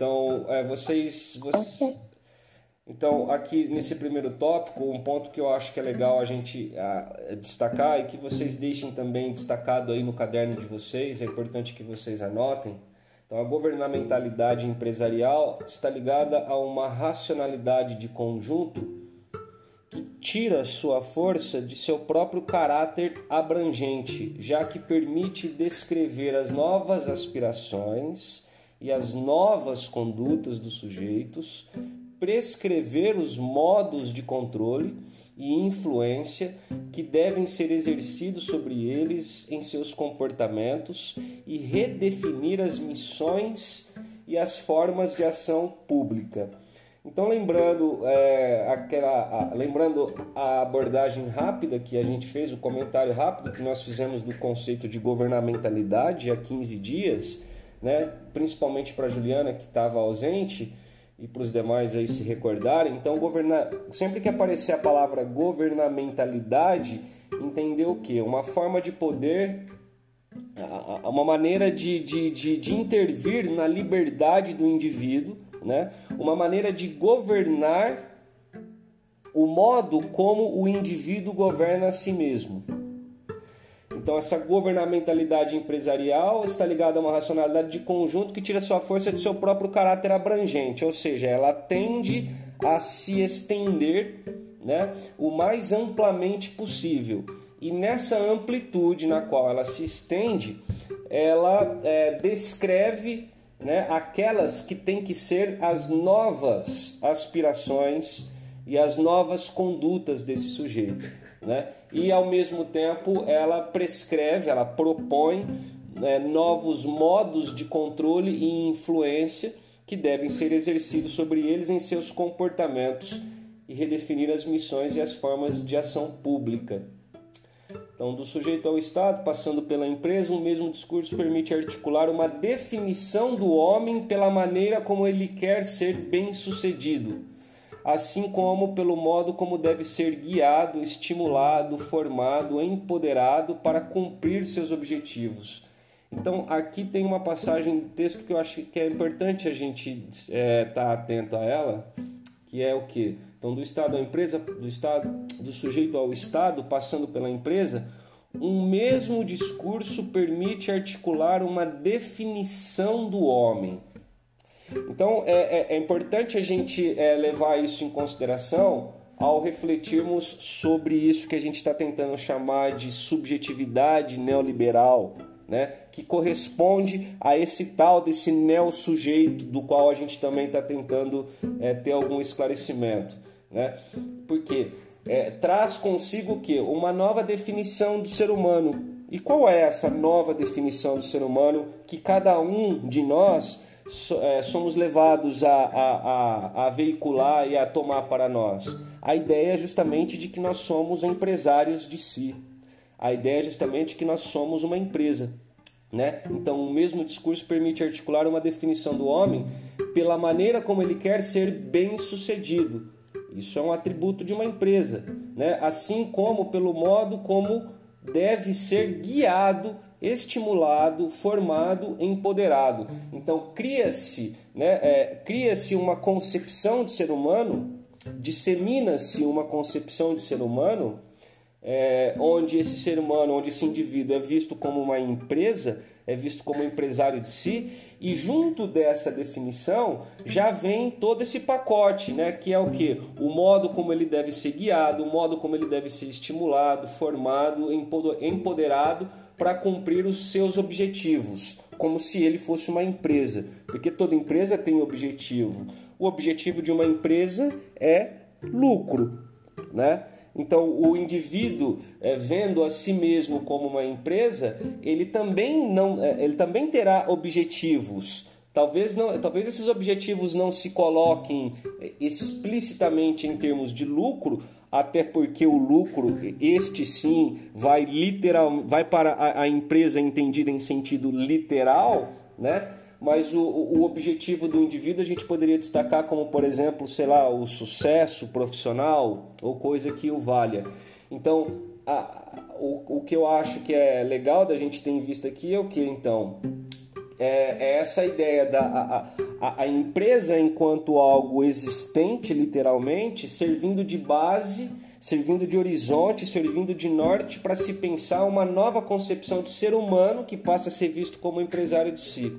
Então, é, vocês, vocês, Então, aqui nesse primeiro tópico, um ponto que eu acho que é legal a gente a, destacar e que vocês deixem também destacado aí no caderno de vocês, é importante que vocês anotem. Então, a governamentalidade empresarial está ligada a uma racionalidade de conjunto que tira sua força de seu próprio caráter abrangente, já que permite descrever as novas aspirações e as novas condutas dos sujeitos, prescrever os modos de controle e influência que devem ser exercidos sobre eles em seus comportamentos e redefinir as missões e as formas de ação pública. Então, lembrando, é, aquela, a, lembrando a abordagem rápida que a gente fez, o comentário rápido que nós fizemos do conceito de governamentalidade há 15 dias, né, principalmente para Juliana que estava ausente e para os demais aí se recordarem. Então, governa... sempre que aparecer a palavra governamentalidade, entender o que? Uma forma de poder, uma maneira de, de, de, de intervir na liberdade do indivíduo né? uma maneira de governar o modo como o indivíduo governa a si mesmo. Então, essa governamentalidade empresarial está ligada a uma racionalidade de conjunto que tira sua força de seu próprio caráter abrangente, ou seja, ela tende a se estender né, o mais amplamente possível. E nessa amplitude na qual ela se estende, ela é, descreve né, aquelas que têm que ser as novas aspirações e as novas condutas desse sujeito. Né? E ao mesmo tempo ela prescreve, ela propõe né, novos modos de controle e influência que devem ser exercidos sobre eles em seus comportamentos e redefinir as missões e as formas de ação pública. Então, do sujeito ao Estado, passando pela empresa, o mesmo discurso permite articular uma definição do homem pela maneira como ele quer ser bem-sucedido, assim como pelo modo como deve ser guiado, estimulado, formado, empoderado para cumprir seus objetivos. Então, aqui tem uma passagem de texto que eu acho que é importante a gente estar é, tá atento a ela, que é o que? Então, do Estado à empresa, do Estado, do sujeito ao Estado, passando pela empresa, um mesmo discurso permite articular uma definição do homem. Então, é, é, é importante a gente é, levar isso em consideração ao refletirmos sobre isso que a gente está tentando chamar de subjetividade neoliberal, né? que corresponde a esse tal desse neo-sujeito do qual a gente também está tentando é, ter algum esclarecimento né? Porque é, traz consigo o que? Uma nova definição do ser humano. E qual é essa nova definição do ser humano que cada um de nós somos levados a, a, a, a veicular e a tomar para nós? A ideia é justamente de que nós somos empresários de si. A ideia é justamente que nós somos uma empresa. Né? Então, o mesmo discurso permite articular uma definição do homem pela maneira como ele quer ser bem sucedido, isso é um atributo de uma empresa, né? assim como pelo modo como deve ser guiado, estimulado, formado, empoderado. Então cria-se, né? É, cria-se uma concepção de ser humano, dissemina-se uma concepção de ser humano, é, onde esse ser humano, onde esse indivíduo é visto como uma empresa, é visto como empresário de si e junto dessa definição já vem todo esse pacote, né, que é o que? O modo como ele deve ser guiado, o modo como ele deve ser estimulado, formado, empoderado para cumprir os seus objetivos, como se ele fosse uma empresa, porque toda empresa tem objetivo. O objetivo de uma empresa é lucro, né? Então, o indivíduo é, vendo a si mesmo como uma empresa, ele também não, é, ele também terá objetivos. Talvez não, talvez esses objetivos não se coloquem eh, explicitamente em termos de lucro, até porque o lucro, este sim, vai literal, vai para a, a empresa entendida em sentido literal, né? mas o, o objetivo do indivíduo a gente poderia destacar como, por exemplo, sei lá, o sucesso profissional ou coisa que o valha. Então, a, o, o que eu acho que é legal da gente ter em vista aqui é o que então? É, é essa ideia da a, a, a empresa enquanto algo existente, literalmente, servindo de base, servindo de horizonte, servindo de norte para se pensar uma nova concepção de ser humano que passa a ser visto como empresário de si.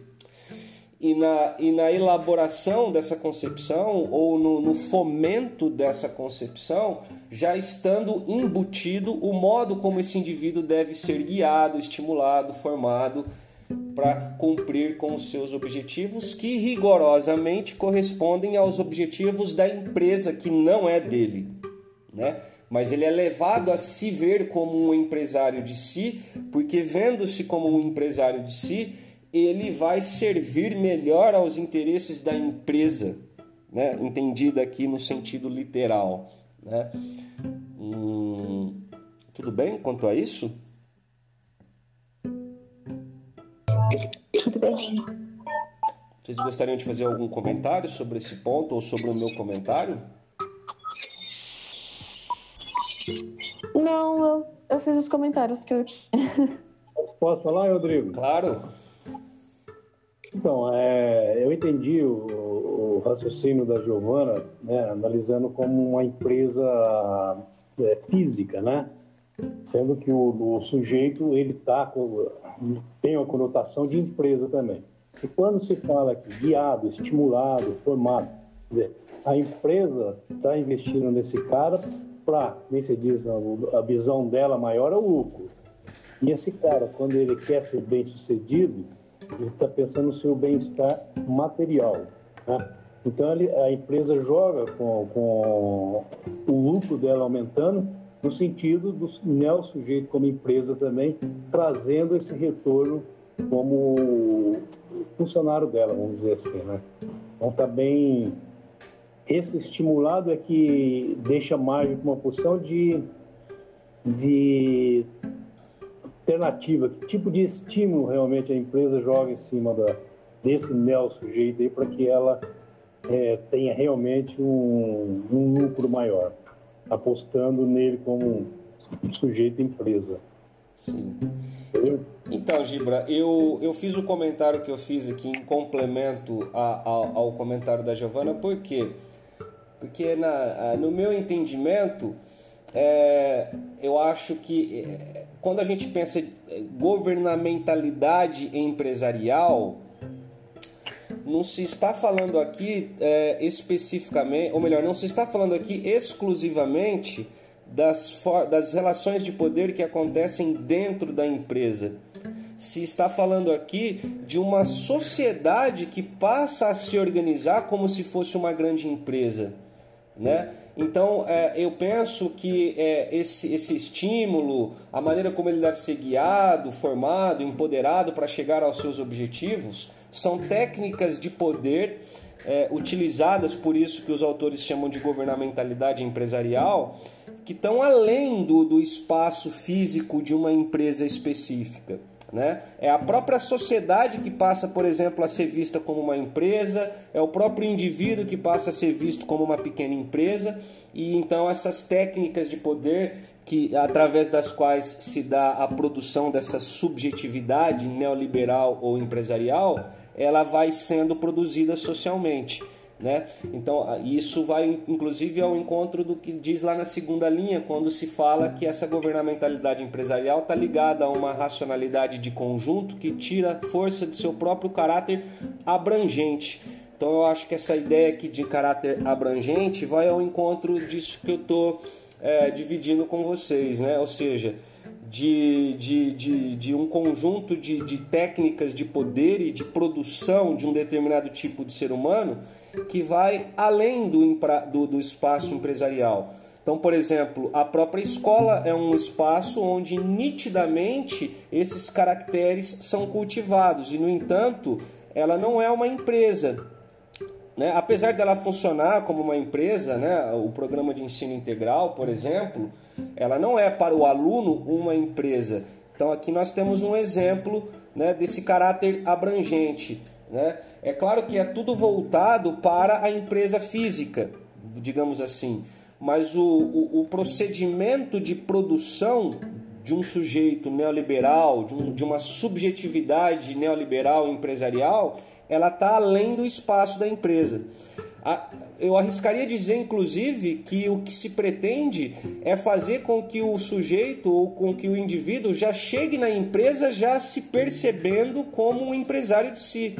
E na, e na elaboração dessa concepção, ou no, no fomento dessa concepção, já estando embutido o modo como esse indivíduo deve ser guiado, estimulado, formado para cumprir com os seus objetivos, que rigorosamente correspondem aos objetivos da empresa que não é dele, né? Mas ele é levado a se ver como um empresário de si, porque vendo-se como um empresário de si, ele vai servir melhor aos interesses da empresa, né? Entendida aqui no sentido literal, né? Hum, tudo bem quanto a isso? Vocês gostariam de fazer algum comentário sobre esse ponto ou sobre o meu comentário? Não, eu, eu fiz os comentários que eu tinha. Posso falar, Rodrigo? Claro. Então, é, eu entendi o, o, raciocínio da Giovana, né, analisando como uma empresa é, física, né? Sendo que o, o sujeito ele tá tem uma conotação de empresa também. E quando se fala aqui guiado, estimulado, formado, a empresa está investindo nesse cara para, nem se diz, a visão dela maior é o lucro. E esse cara, quando ele quer ser bem sucedido, ele está pensando no seu bem-estar material. Né? Então ele, a empresa joga com, com o lucro dela aumentando no sentido do neo sujeito como empresa também trazendo esse retorno como funcionário dela, vamos dizer assim, né? Então está bem esse estimulado é que deixa margem para uma porção de de alternativa, que tipo de estímulo realmente a empresa joga em cima da, desse neo sujeito aí para que ela é, tenha realmente um, um lucro maior apostando nele como um sujeito empresa. Sim. Entendeu? Então, Gibra, eu, eu fiz o comentário que eu fiz aqui em complemento a, a, ao comentário da Giovana, por quê? Porque na, no meu entendimento, é, eu acho que é, quando a gente pensa governamentalidade empresarial, não se está falando aqui é, especificamente, ou melhor, não se está falando aqui exclusivamente das, das relações de poder que acontecem dentro da empresa. Se está falando aqui de uma sociedade que passa a se organizar como se fosse uma grande empresa, né? Então, é, eu penso que é, esse, esse estímulo, a maneira como ele deve ser guiado, formado, empoderado para chegar aos seus objetivos, são técnicas de poder é, utilizadas, por isso que os autores chamam de governamentalidade empresarial, que estão além do, do espaço físico de uma empresa específica. Né? É a própria sociedade que passa, por exemplo, a ser vista como uma empresa, é o próprio indivíduo que passa a ser visto como uma pequena empresa, e então essas técnicas de poder que através das quais se dá a produção dessa subjetividade neoliberal ou empresarial, ela vai sendo produzida socialmente. Né? Então, isso vai inclusive ao encontro do que diz lá na segunda linha, quando se fala que essa governamentalidade empresarial está ligada a uma racionalidade de conjunto que tira força de seu próprio caráter abrangente. Então, eu acho que essa ideia aqui de caráter abrangente vai ao encontro disso que eu estou é, dividindo com vocês, né? ou seja, de, de, de, de um conjunto de, de técnicas de poder e de produção de um determinado tipo de ser humano que vai além do, do, do espaço empresarial. Então, por exemplo, a própria escola é um espaço onde nitidamente esses caracteres são cultivados e, no entanto, ela não é uma empresa. Né? Apesar dela funcionar como uma empresa, né? o programa de ensino integral, por exemplo, ela não é para o aluno uma empresa. Então aqui nós temos um exemplo né, desse caráter abrangente. Né? É claro que é tudo voltado para a empresa física, digamos assim, mas o, o, o procedimento de produção de um sujeito neoliberal, de, um, de uma subjetividade neoliberal empresarial, ela está além do espaço da empresa. Eu arriscaria dizer, inclusive, que o que se pretende é fazer com que o sujeito ou com que o indivíduo já chegue na empresa já se percebendo como um empresário de si.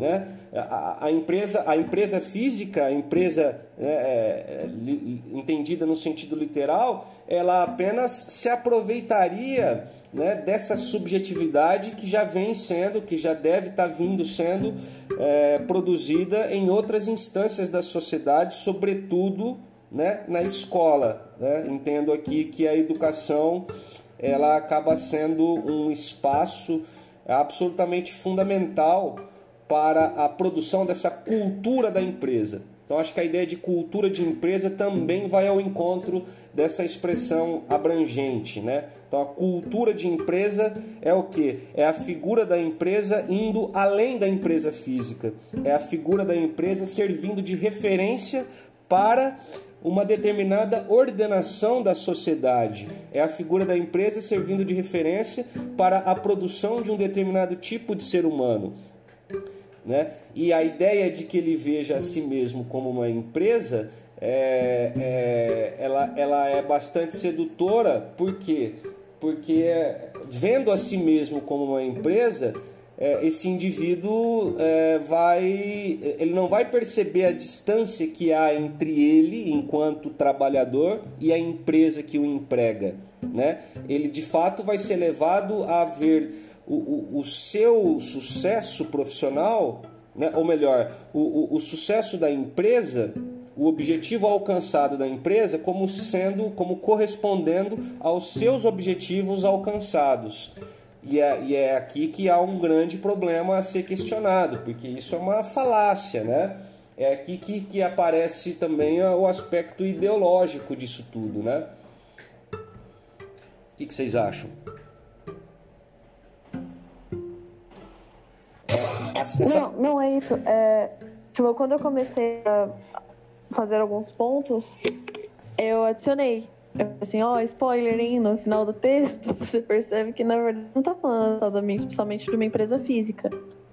Né? A, a, empresa, a empresa física, a empresa né, é, entendida no sentido literal, ela apenas se aproveitaria né, dessa subjetividade que já vem sendo, que já deve estar tá vindo sendo é, produzida em outras instâncias da sociedade, sobretudo né, na escola. Né? Entendo aqui que a educação ela acaba sendo um espaço absolutamente fundamental para a produção dessa cultura da empresa. Então acho que a ideia de cultura de empresa também vai ao encontro dessa expressão abrangente, né? Então a cultura de empresa é o que? É a figura da empresa indo além da empresa física. É a figura da empresa servindo de referência para uma determinada ordenação da sociedade. É a figura da empresa servindo de referência para a produção de um determinado tipo de ser humano. Né? E a ideia de que ele veja a si mesmo como uma empresa, é, é, ela, ela é bastante sedutora, por quê? Porque vendo a si mesmo como uma empresa, é, esse indivíduo é, vai, ele não vai perceber a distância que há entre ele, enquanto trabalhador, e a empresa que o emprega. Né? Ele de fato vai ser levado a ver o, o, o seu sucesso profissional, né, ou melhor, o, o, o sucesso da empresa, o objetivo alcançado da empresa como sendo, como correspondendo aos seus objetivos alcançados. E é, e é, aqui que há um grande problema a ser questionado, porque isso é uma falácia, né? É aqui que, que aparece também o aspecto ideológico disso tudo, né? O que, que vocês acham? Não, não é isso. É, tipo, quando eu comecei a fazer alguns pontos, eu adicionei. Eu assim, ó, oh, spoiler, hein? No final do texto, você percebe que na verdade não tá falando somente, somente de uma empresa física.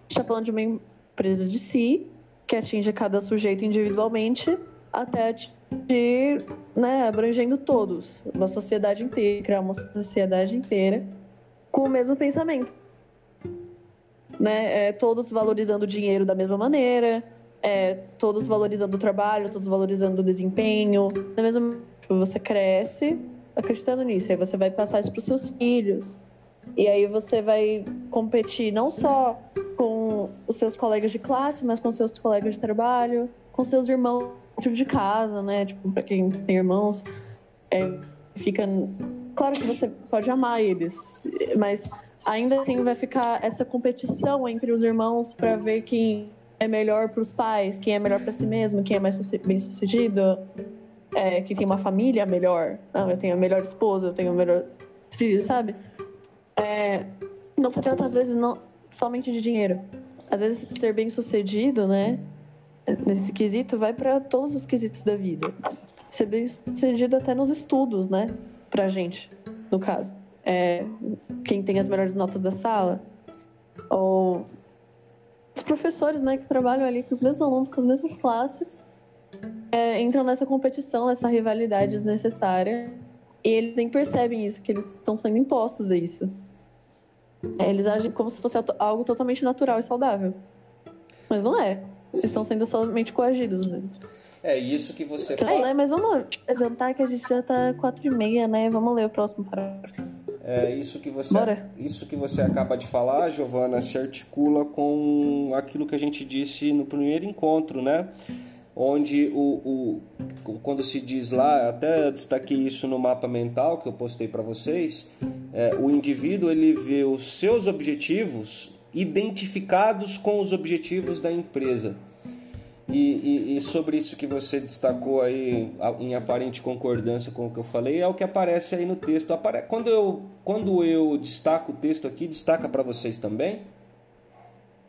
Está falando de uma empresa de si, que atinge cada sujeito individualmente, até atingir, né, abrangendo todos, uma sociedade inteira, criar uma sociedade inteira com o mesmo pensamento né? É, todos valorizando o dinheiro da mesma maneira, é, todos valorizando o trabalho, todos valorizando o desempenho. Da mesma você cresce acreditando nisso, aí você vai passar isso para os seus filhos. E aí você vai competir não só com os seus colegas de classe, mas com seus colegas de trabalho, com seus irmãos dentro de casa, né? Tipo, para quem tem irmãos, é, fica claro que você pode amar eles, mas ainda assim vai ficar essa competição entre os irmãos para ver quem é melhor para os pais, quem é melhor para si mesmo, quem é mais bem sucedido, é, que tem uma família melhor. Não, eu tenho a melhor esposa, eu tenho o melhor filho, sabe? É, não se trata às vezes não somente de dinheiro. Às vezes ser bem sucedido, né? Nesse quesito vai para todos os quesitos da vida. Ser bem sucedido até nos estudos, né? Pra gente, no caso é, quem tem as melhores notas da sala, ou os professores né, que trabalham ali com os mesmos alunos, com as mesmas classes, é, entram nessa competição, nessa rivalidade desnecessária, e eles nem percebem isso, que eles estão sendo impostos a isso. É, eles agem como se fosse algo totalmente natural e saudável. Mas não é. Eles estão sendo somente coagidos mesmo. É isso que você fala. mas vamos jantar que a gente já tá quatro e meia, né? Vamos ler o próximo parágrafo. É, isso, que você, isso que você acaba de falar, Giovana, se articula com aquilo que a gente disse no primeiro encontro, né? Onde o, o, quando se diz lá, até destaquei isso no mapa mental que eu postei para vocês, é, o indivíduo ele vê os seus objetivos identificados com os objetivos da empresa. E, e, e, sobre isso que você destacou aí, em aparente concordância com o que eu falei, é o que aparece aí no texto. Quando eu, quando eu destaco o texto aqui, destaca para vocês também?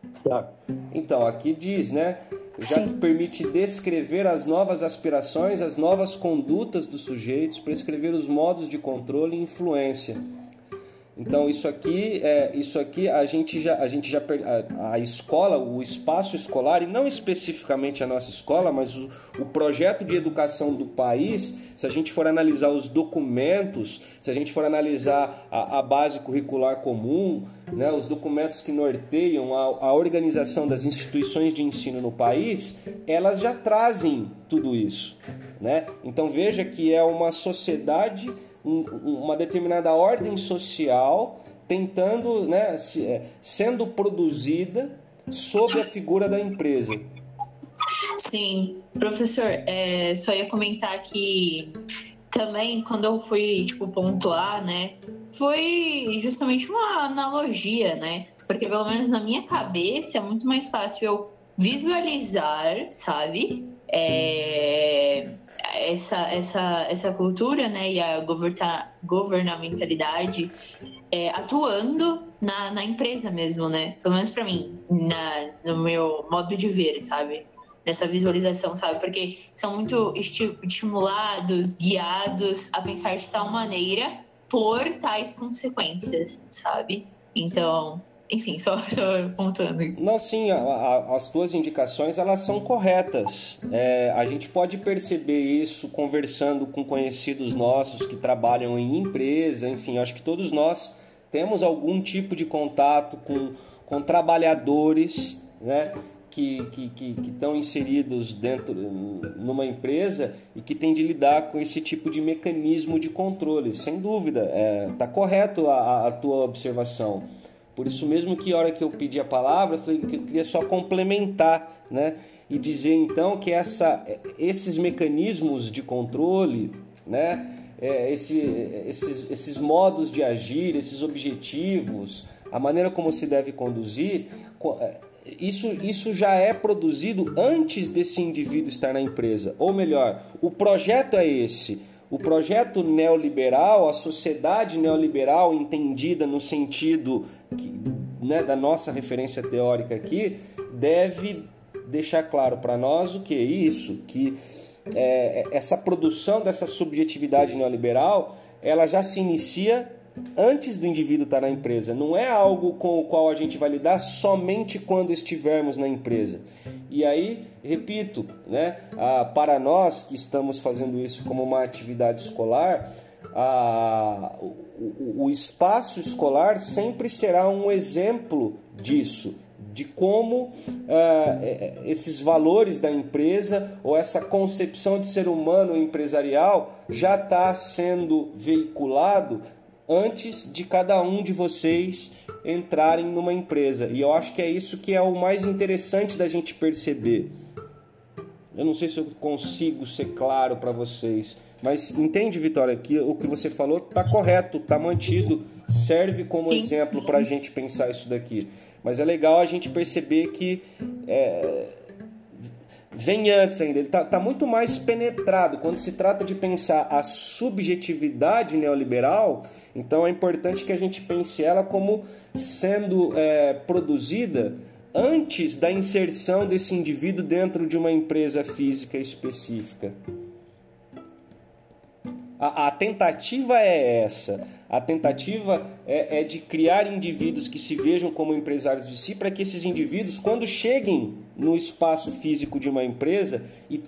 Destaca. Então, aqui diz, né? Já Sim. que permite descrever as novas aspirações, as novas condutas dos sujeitos, prescrever os modos de controle e influência. Então isso aqui, é, isso aqui a gente já, a gente já a, a, escola, o espaço escolar e não especificamente a nossa escola, mas o, o projeto de educação do país, se a gente for analisar os documentos, se a gente for analisar a, a base curricular comum, né, os documentos que norteiam a, a organização das instituições de ensino no país, elas já trazem tudo isso, né? Então veja que é uma sociedade uma determinada ordem social tentando, né, é, sendo produzida sob a figura da empresa. Sim, professor, é, só ia comentar que também quando eu fui tipo pontuar, né, foi justamente uma analogia, né? Porque pelo menos na minha cabeça é muito mais fácil eu visualizar, sabe? É, essa, essa, essa cultura né, e a governamentalidade é, atuando na, na empresa mesmo, né? Pelo menos para mim, na, no meu modo de ver, sabe? Nessa visualização, sabe? Porque são muito estimulados, guiados a pensar de tal maneira por tais consequências, sabe? Então, enfim, só, só pontuando isso. Não, sim, a, a, as tuas indicações elas são corretas. É, a gente pode perceber isso conversando com conhecidos nossos que trabalham em empresa, enfim, acho que todos nós temos algum tipo de contato com, com trabalhadores, né? Que, que, que, que estão inseridos dentro numa empresa e que tem de lidar com esse tipo de mecanismo de controle. Sem dúvida, está é, tá correto a, a tua observação. Por isso mesmo que a hora que eu pedi a palavra, eu que eu queria só complementar, né? E dizer então que essa, esses mecanismos de controle, né? É, esse, esses, esses modos de agir, esses objetivos, a maneira como se deve conduzir, é, isso, isso já é produzido antes desse indivíduo estar na empresa. Ou melhor, o projeto é esse. O projeto neoliberal, a sociedade neoliberal entendida no sentido que, né, da nossa referência teórica aqui, deve deixar claro para nós o que é isso, que é, essa produção dessa subjetividade neoliberal, ela já se inicia antes do indivíduo estar na empresa. Não é algo com o qual a gente vai lidar somente quando estivermos na empresa. E aí, repito, né, para nós que estamos fazendo isso como uma atividade escolar, o, o espaço escolar sempre será um exemplo disso, de como uh, esses valores da empresa ou essa concepção de ser humano empresarial já está sendo veiculado antes de cada um de vocês entrarem numa empresa. E eu acho que é isso que é o mais interessante da gente perceber. Eu não sei se eu consigo ser claro para vocês, mas entende, Vitória, que o que você falou está correto, está mantido, serve como Sim. exemplo para a gente pensar isso daqui. Mas é legal a gente perceber que é, vem antes ainda, ele está tá muito mais penetrado. Quando se trata de pensar a subjetividade neoliberal, então é importante que a gente pense ela como sendo é, produzida antes da inserção desse indivíduo dentro de uma empresa física específica. A, a tentativa é essa. A tentativa é, é, de criar indivíduos que se vejam como empresários de si, para que esses indivíduos, quando cheguem no espaço físico de uma empresa, e,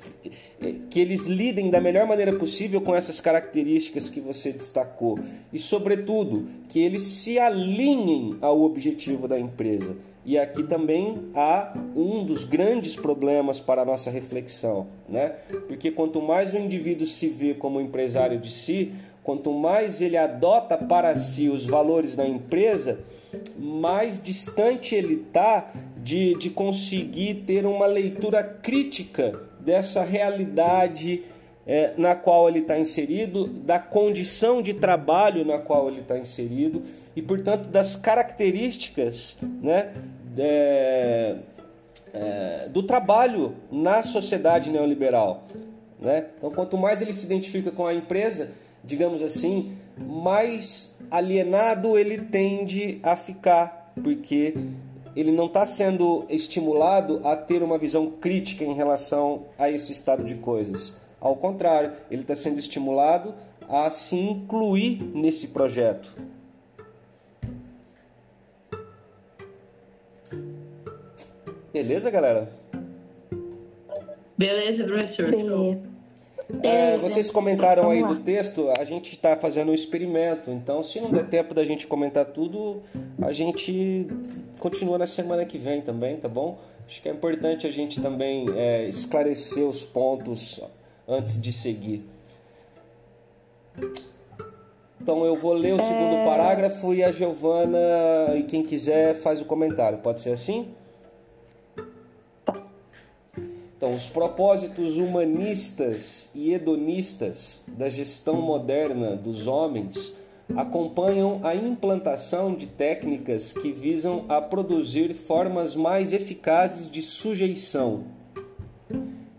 que eles lidem da melhor maneira possível com essas características que você destacou. E, sobretudo, que eles se alinhem ao objetivo da empresa. E aqui também há um dos grandes problemas para a nossa reflexão, né? Porque quanto mais o indivíduo se vê como empresário de si, quanto mais ele adota para si os valores da empresa, mais distante ele está de, de conseguir ter uma leitura crítica dessa realidade é, na qual ele está inserido, da condição de trabalho na qual ele está inserido e, portanto, das características né, é, é, do trabalho na sociedade neoliberal. Né? Então, quanto mais ele se identifica com a empresa, digamos assim, mais alienado ele tende a ficar, porque ele não está sendo estimulado a ter uma visão crítica em relação a esse estado de coisas. Ao contrário, ele está sendo estimulado a se incluir nesse projeto. Beleza, galera? Beleza, professor. Show. É, vocês comentaram aí do texto, a gente está fazendo um experimento, então se não der tempo da gente comentar tudo, a gente continua na semana que vem também, tá bom? Acho que é importante a gente também é, esclarecer os pontos antes de seguir. Então eu vou ler o segundo é... parágrafo e a Giovana e quem quiser faz o comentário. Pode ser assim? Então, os propósitos humanistas e hedonistas da gestão moderna dos homens acompanham a implantação de técnicas que visam a produzir formas mais eficazes de sujeição.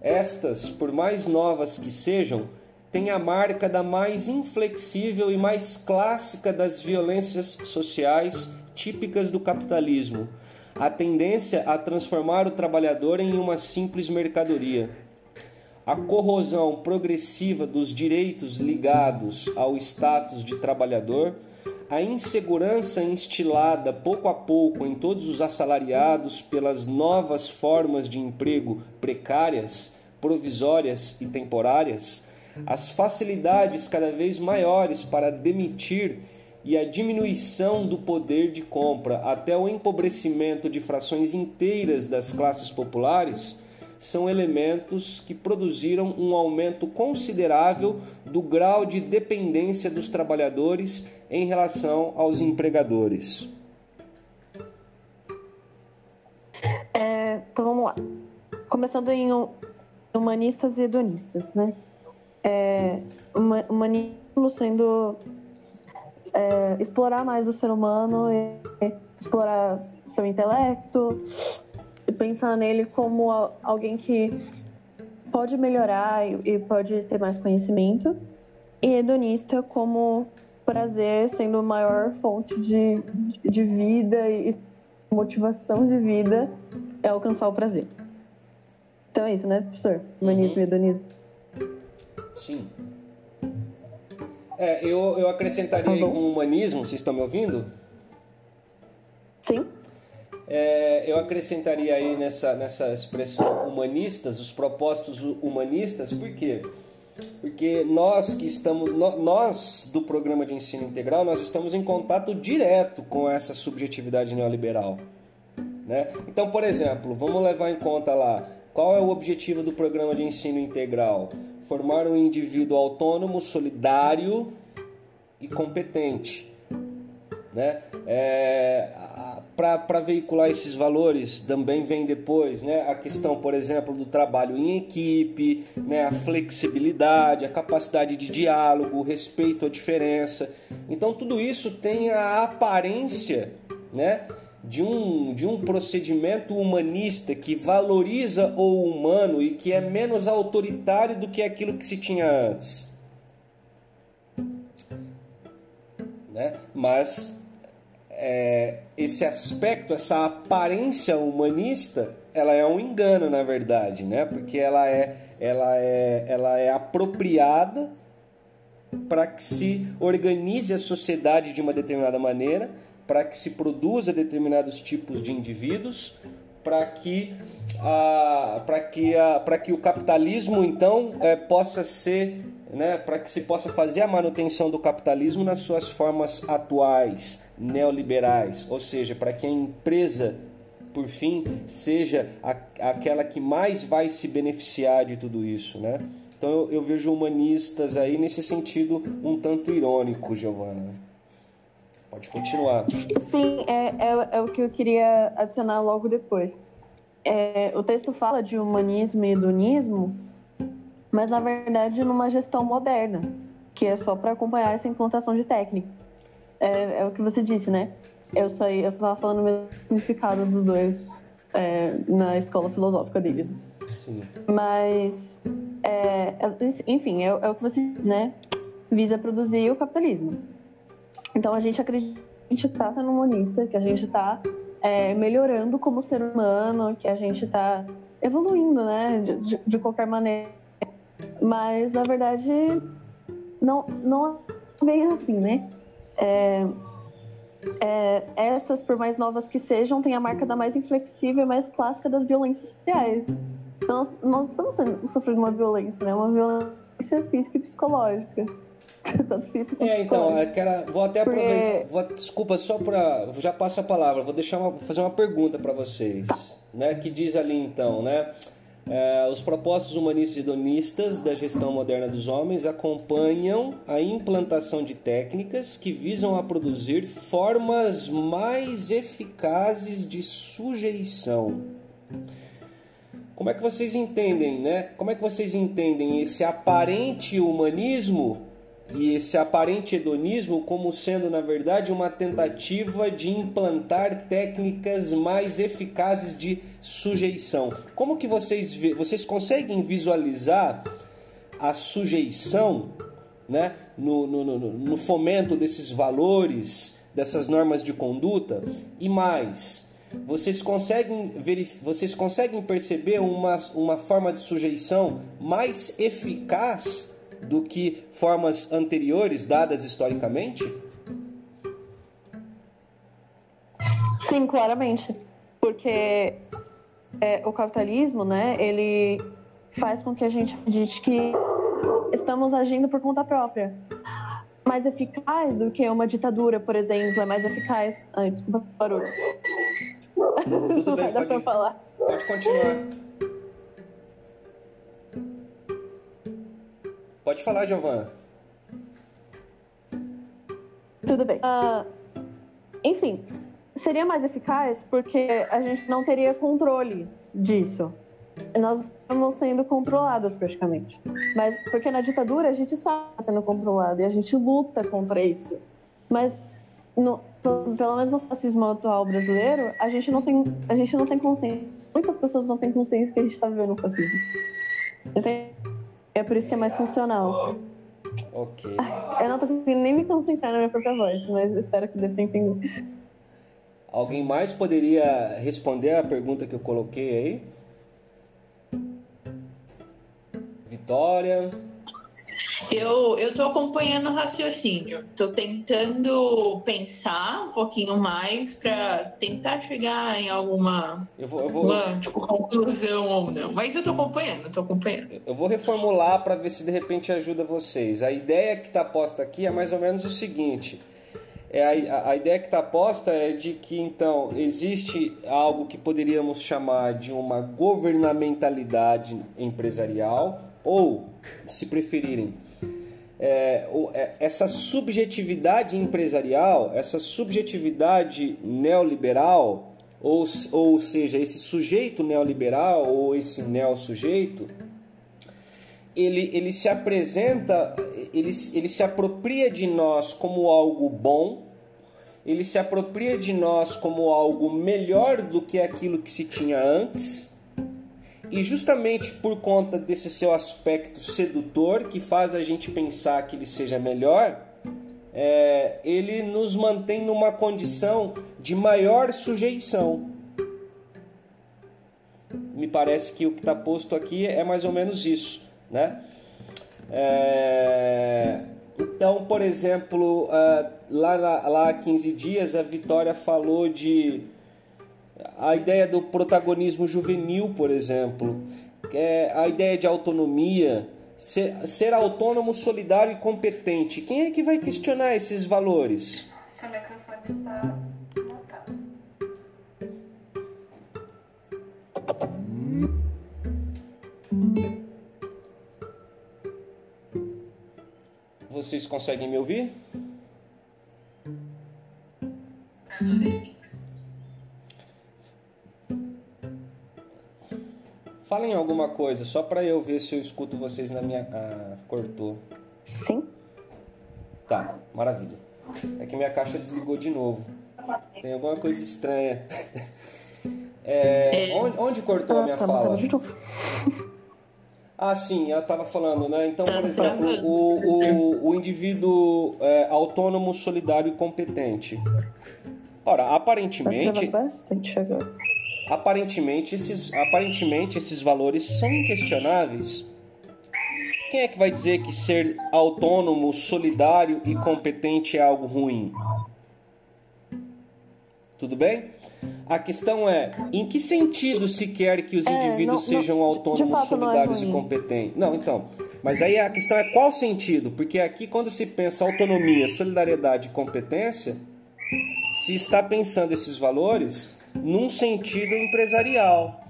Estas, por mais novas que sejam, têm a marca da mais inflexível e mais clássica das violências sociais típicas do capitalismo a tendência a transformar o trabalhador em uma simples mercadoria. A corrosão progressiva dos direitos ligados ao status de trabalhador, a insegurança instilada pouco a pouco em todos os assalariados pelas novas formas de emprego precárias, provisórias e temporárias, as facilidades cada vez maiores para demitir e a diminuição do poder de compra até o empobrecimento de frações inteiras das classes populares são elementos que produziram um aumento considerável do grau de dependência dos trabalhadores em relação aos empregadores. É, então vamos lá. Começando em humanistas e hedonistas, né? É, humanismo sendo é, explorar mais o ser humano e explorar seu intelecto e pensar nele como alguém que pode melhorar e pode ter mais conhecimento e hedonista como prazer sendo a maior fonte de, de vida e motivação de vida é alcançar o prazer. Então é isso, né, professor? Humanismo uhum. e hedonismo. Sim. É, eu, eu acrescentaria tá com humanismo, vocês estão me ouvindo? Sim. É, eu acrescentaria aí nessa, nessa expressão humanistas, os propósitos humanistas, por quê? Porque nós que estamos, nós do programa de ensino integral, nós estamos em contato direto com essa subjetividade neoliberal. Né? Então, por exemplo, vamos levar em conta lá, qual é o objetivo do programa de ensino integral? Formar um indivíduo autônomo, solidário e competente. Né? É, Para veicular esses valores também vem depois né, a questão, por exemplo, do trabalho em equipe, né, a flexibilidade, a capacidade de diálogo, o respeito à diferença. Então, tudo isso tem a aparência né, de um, de um procedimento humanista que valoriza o humano e que é menos autoritário do que aquilo que se tinha antes. Né? Mas é, esse aspecto, essa aparência humanista, ela é um engano na verdade, né? Porque ela é, ela é, ela é apropriada para que se organize a sociedade de uma determinada maneira para que se produza determinados tipos de indivíduos, para que, a, para que, a, para que o capitalismo então é, possa ser, né, para que se possa fazer a manutenção do capitalismo nas suas formas atuais, neoliberais, ou seja, para que a empresa por fim seja a, aquela que mais vai se beneficiar de tudo isso, né? Então eu, eu vejo humanistas aí nesse sentido um tanto irônico, Giovana. Pode continuar. Sim, é, é, é o que eu queria adicionar logo depois. É, o texto fala de humanismo e hedonismo, mas na verdade numa gestão moderna, que é só para acompanhar essa implantação de técnicas. É, é, o que você disse, né? Eu só estava falando o mesmo significado dos dois é, na escola filosófica deles. Sim. Mas, é, é, enfim, é, é o que você né? Visa produzir o capitalismo. Então a gente acredita que a gente está sendo humanista, que a gente está é, melhorando como ser humano, que a gente está evoluindo, né? De, de, qualquer maneira. Mas na verdade não, não é bem assim, né? É, é, estas, por mais novas que sejam, têm a marca da mais inflexível e mais clássica das violências sociais. Nós, nós estamos sofrendo uma violência, né? Uma violência física e psicológica. Quanto É, então, eu quero, vou até aproveitar. vou- desculpa, só para. Já passo a palavra, vou deixar uma, fazer uma pergunta para vocês. Né, que diz ali então, né? é, os propósitos humanistas e hedonistas da gestão moderna dos homens acompanham a implantação de técnicas que visam a produzir formas mais eficazes de sujeição. Como é que vocês entendem, né? Como é que vocês entendem esse aparente humanismo e esse aparente hedonismo como sendo, na verdade, uma tentativa de implantar técnicas mais eficazes de sujeição? Como que vocês vocês conseguem visualizar a sujeição, né, no, no, no, no fomento desses valores, dessas normas de conduta e mais? Vocês conseguem, vocês conseguem perceber uma, uma forma de sujeição mais eficaz do que formas anteriores dadas historicamente? Sim, claramente. Porque é, o capitalismo, né, ele faz com que a gente acredite que estamos agindo por conta própria. Mais eficaz do que uma ditadura, por exemplo, é mais eficaz. Ai, desculpa, barulho. Tudo Não bem, vai dar pra pode, falar. pode continuar. Pode falar, Giovana. Tudo bem. Ah, enfim, seria mais eficaz porque a gente não teria controle disso. Nós estamos sendo controladas praticamente. Mas porque na ditadura a gente está sendo controlado e a gente luta contra isso. Mas no- pelo menos no fascismo atual brasileiro, a gente não tem, a gente não tem consciência. Muitas pessoas não têm consciência que a gente está vivendo o fascismo. Entende? É por isso que é mais funcional. Ok. Eu não tô conseguindo nem me concentrar na minha própria voz, mas espero que dê pra entender. Alguém mais poderia responder a pergunta que eu coloquei aí? Vitória. Eu, tô acompanhando o raciocínio. Tô tentando pensar um pouquinho mais para tentar chegar em alguma Eu vou, eu vou, uma, tipo, conclusão ou não. Mas eu tô acompanhando, tô acompanhando. eu vou reformular para ver se de repente ajuda vocês. A ideia que está posta aqui é mais ou menos o seguinte: é a, a ideia que está posta é de que então existe algo que poderíamos chamar de uma governamentalidade empresarial ou, se preferirem, é, é, essa subjetividade empresarial, essa subjetividade neoliberal, ou, ou seja, esse sujeito neoliberal ou esse neo-sujeito, ele, ele se apresenta, ele, ele se apropria de nós como algo bom, ele se apropria de nós como algo melhor do que aquilo que se tinha antes, e justamente por conta desse seu aspecto sedutor, que faz a gente pensar que ele seja melhor, é, ele nos mantém numa condição de maior sujeição. Me parece que o que está posto aqui é mais ou menos isso, né? É, Então, por exemplo, ah, lá, lá há 15 dias a Vitória falou de a ideia do protagonismo juvenil, por exemplo, é a ideia de autonomia, ser, ser autônomo, solidário e competente. Quem é que vai questionar esses valores? Seu microfone está montado. Vocês conseguem me ouvir? Agora sim. Falem alguma coisa, só para eu ver se eu escuto vocês na minha. Ah, cortou. Sim? Tá, maravilha. É que minha caixa desligou de novo. Tem alguma coisa estranha. É, onde, onde cortou a minha tá fala? Ah, sim, eu estava falando, né? Então, por exemplo, o, o, o indivíduo é, autônomo, solidário e competente. Ora, Tá aparentemente, bastante agora. Aparentemente esses, aparentemente esses valores são inquestionáveis. Quem é que vai dizer que ser autônomo, solidário e competente é algo ruim? Tudo bem? A questão é, em que sentido se quer que os É, indivíduos não- sejam autônomos, fato, é solidários e ruim. competentes? Não, então. Mas aí a questão é qual sentido? Porque aqui, quando se pensa autonomia, solidariedade e competência, se está pensando esses valores num sentido empresarial.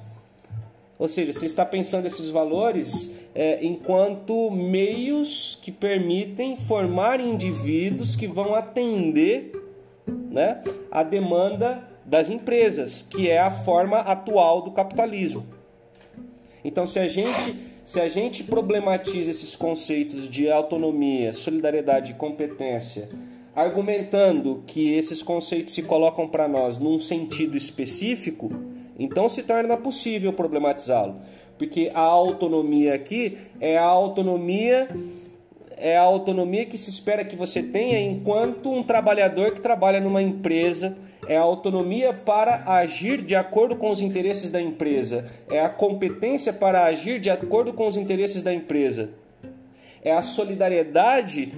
Ou seja, se está pensando esses valores é, enquanto meios que permitem formar indivíduos que vão atender né, a demanda das empresas, que é a forma atual do capitalismo. Então, se a gente, se a gente problematiza esses conceitos de autonomia, solidariedade e competência, argumentando que esses conceitos se colocam para nós num sentido específico, então se torna possível problematizá-lo. Porque a autonomia aqui é a autonomia é a autonomia que se espera que você tenha enquanto um trabalhador que trabalha numa empresa. É a autonomia para agir de acordo com os interesses da empresa. É a competência para agir de acordo com os interesses da empresa. É a solidariedade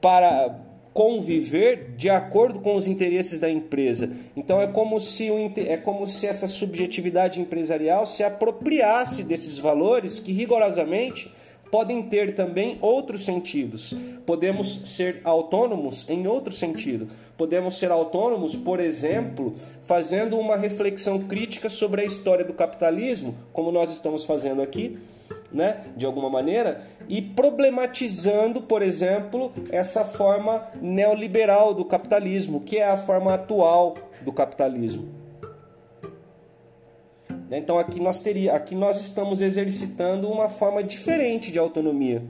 para conviver de acordo com os interesses da empresa. Então é como se o, é como se essa subjetividade empresarial se apropriasse desses valores que rigorosamente podem ter também outros sentidos. Podemos ser autônomos em outro sentido. Podemos ser autônomos, por exemplo, fazendo uma reflexão crítica sobre a história do capitalismo, como nós estamos fazendo aqui, né, de alguma maneira, e problematizando, por exemplo, essa forma neoliberal do capitalismo, que é a forma atual do capitalismo. Né? Então aqui nós teria, aqui nós estamos exercitando uma forma diferente de autonomia.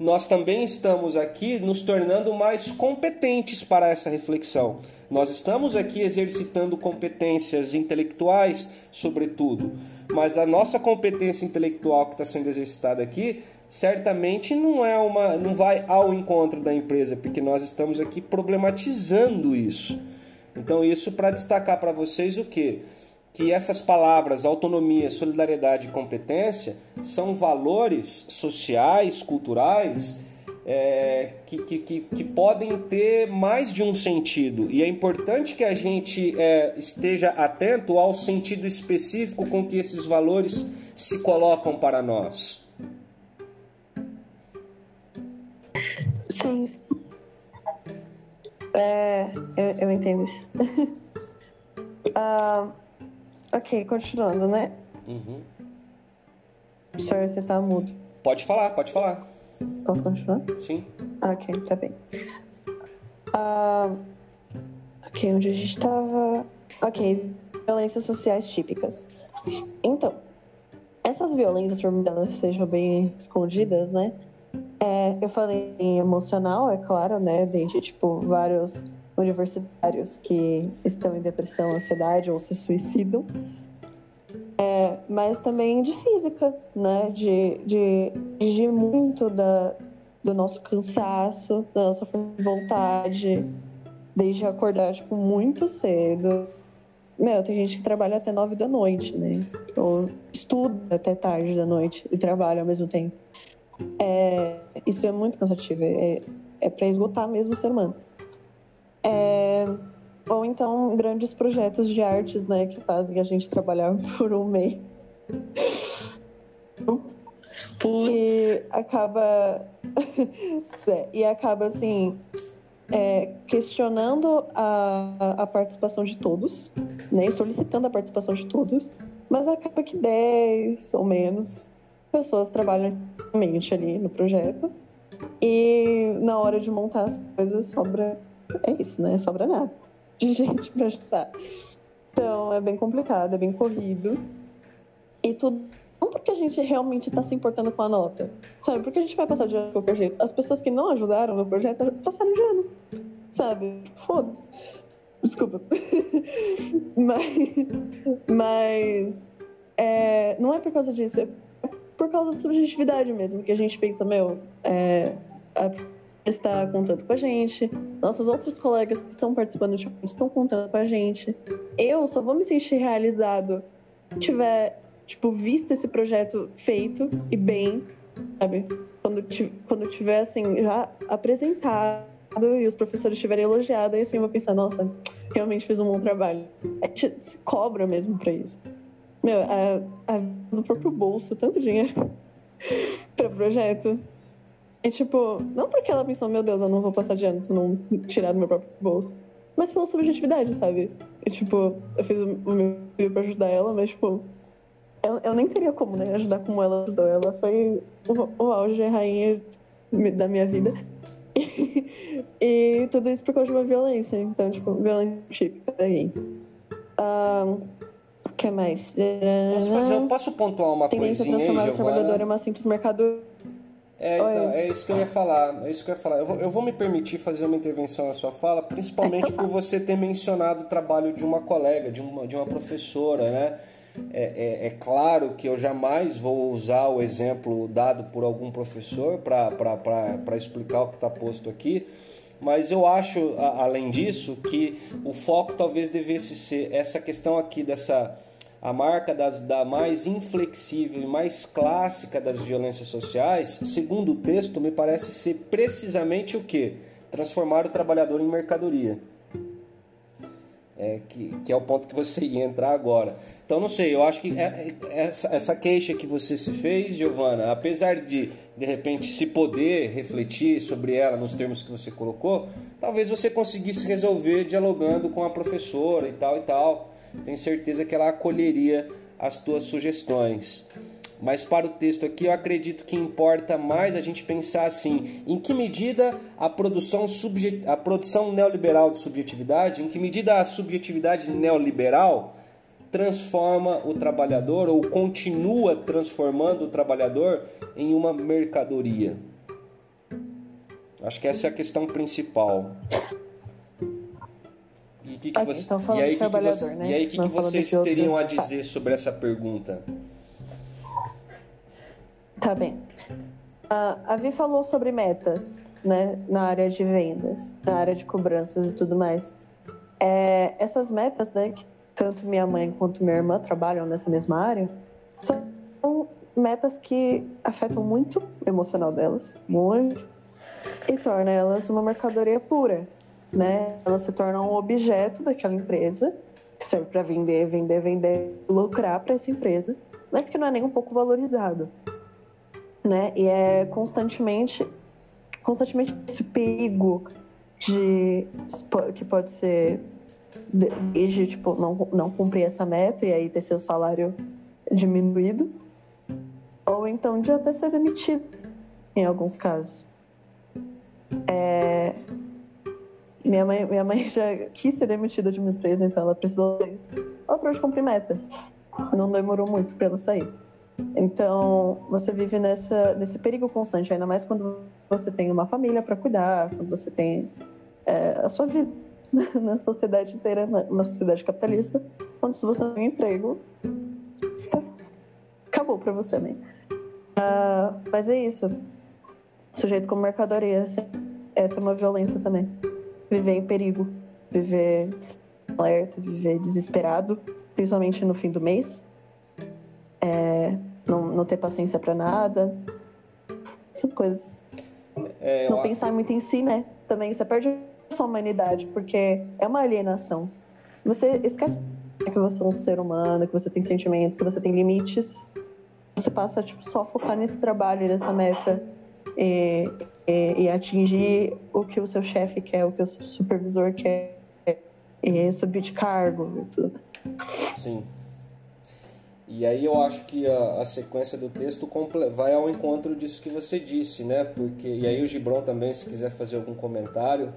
Nós também estamos aqui nos tornando mais competentes para essa reflexão. Nós estamos aqui exercitando competências intelectuais, sobretudo, mas a nossa competência intelectual que está sendo exercitada aqui certamente não é uma, não vai ao encontro da empresa, porque nós estamos aqui problematizando isso. Então isso para destacar para vocês o que que essas palavras autonomia, solidariedade e competência são valores sociais, culturais é, que, que, que, que podem ter mais de um sentido. E é importante que a gente é, esteja atento ao sentido específico com que esses valores se colocam para nós. Sim. É, eu, eu entendo isso. Ah, ok, continuando, né? Uhum. Sir, você tá mudo. Pode falar, pode falar. Posso continuar? Sim. Ah, ok, tá bem. Ah, ok, onde a gente tava. Ok, violências sociais típicas. Então, essas violências, por elas sejam bem escondidas, né? É, eu falei em emocional, é claro, né? Desde, tipo, vários universitários que estão em depressão, ansiedade ou se suicidam. É, mas também de física, né? De, de exigir muito da, do nosso cansaço, da nossa de vontade, desde acordar, tipo, muito cedo. Meu, tem gente que trabalha até nove da noite, né? Ou estuda até tarde da noite e trabalha ao mesmo tempo. É, isso é muito cansativo, é, é para esgotar mesmo o ser humano. É, ou então grandes projetos de artes, né, que fazem a gente trabalhar por um mês. Putz. E acaba. É, e acaba assim. é, questionando a, a participação de todos, né? e solicitando a participação de todos, mas acaba que 10 ou menos pessoas trabalham realmente ali no projeto. E na hora de montar as coisas sobra. É isso, né? Sobra nada de gente pra ajudar. Então é bem complicado, é bem corrido. E tudo. Não porque a gente realmente tá se importando com a nota. Sabe? Porque a gente vai passar de ano de qualquer jeito. As pessoas que não ajudaram no projeto passaram de ano. Sabe? Foda-se. Desculpa. mas. Mas. é, não é por causa disso. É por causa da subjetividade mesmo. Que a gente pensa, meu. É, a está contando com a gente, nossos outros colegas que estão participando de estão contando com a gente. Eu só vou me sentir realizado se tiver, tipo, visto esse projeto feito e bem, sabe? Quando, quando tiver, assim, já apresentado e os professores tiverem elogiado, aí assim eu vou pensar, nossa, realmente fiz um bom trabalho. A gente se cobra mesmo pra isso. Meu, a, a do próprio bolso, tanto dinheiro pra projeto. E tipo, não porque ela pensou, meu Deus, eu não vou passar de ano se não tirar do meu próprio bolso. Mas pela subjetividade, sabe? E tipo, eu fiz o meu possível pra ajudar ela, mas tipo, eu, eu nem teria como, né, ajudar como ela ajudou. Ela foi o, o auge, a rainha da minha vida. E, tudo isso por causa de uma violência. Então, tipo, violência típica daí. Ahn, O que mais? Posso, fazer, posso pontuar uma Tendência coisinha aí, transformar o trabalhador em Giovana? uma simples mercado. É, então, é isso que eu ia falar. É isso que eu ia falar. Eu vou, eu vou me permitir fazer uma intervenção na sua fala, principalmente por você ter mencionado o trabalho de uma colega, de uma, de uma professora, né? É, é, é claro que eu jamais vou usar o exemplo dado por algum professor para explicar o que está posto aqui, mas eu acho, além disso, que o foco talvez devesse ser essa questão aqui dessa a marca das, da mais inflexível e mais clássica das violências sociais, segundo o texto, me parece ser precisamente o que? Transformar o trabalhador em mercadoria. É, que, que é o ponto que você ia entrar agora. Então, não sei, eu acho que é- é- essa, essa queixa que você se fez, Giovana, apesar de, de repente, se poder refletir sobre ela nos termos que você colocou, talvez você conseguisse resolver dialogando com a professora e tal e tal. Tenho certeza que ela acolheria as tuas sugestões. Mas para o texto aqui, eu acredito que importa mais a gente pensar assim: em que medida a produção, subje- a produção neoliberal de subjetividade, em que medida a subjetividade neoliberal transforma o trabalhador ou continua transformando o trabalhador em uma mercadoria? Acho que essa é a questão principal. E, que que Ok, você- então falando e aí, que que você- né? e aí, o que, Não que vocês teriam a dizer sobre essa pergunta? Tá bem. Ah, a Vi falou sobre metas, né, na área de vendas, na área de cobranças e tudo mais. É, essas metas, né, que tanto minha mãe quanto minha irmã trabalham nessa mesma área, são metas que afetam muito o emocional delas, muito, e torna elas uma mercadoria pura, né? Elas se tornam um objeto daquela empresa que serve para vender, vender, vender, lucrar para essa empresa, mas que não é nem um pouco valorizado né? E é constantemente, constantemente esse perigo de que pode ser de- desde tipo não não cumprir essa meta e aí ter seu salário diminuído, ou então de até ser demitido em alguns casos. É, Minha mãe, minha mãe já quis ser demitida de uma empresa, então ela precisou. Ela parou de cumprir meta. Não demorou muito para ela sair. Então, você vive nessa, nesse perigo constante, ainda mais quando você tem uma família para cuidar, quando você tem é, a sua vida na sociedade inteira, na, sociedade capitalista, quando se você tem um emprego, está... acabou para você, né? Ah, mas é isso. Sujeito como mercadoria, assim, essa é uma violência também. Viver em perigo, viver alerta, viver desesperado, principalmente no fim do mês é, não, não ter paciência para nada. Essas coisas. É, Não pensar muito em si, né? Também você perde a sua humanidade, porque é uma alienação. Você esquece que você é um ser humano, que você tem sentimentos, que você tem limites. Você passa tipo, só a focar nesse trabalho, nessa meta. E, e- e atingir o que o seu chefe quer, o que o seu supervisor quer. E subir de cargo e tudo. Sim. E aí eu acho que a, a sequência do texto vai ao encontro disso que você disse, né? Porque e aí o Gibron também, se quiser fazer algum comentário,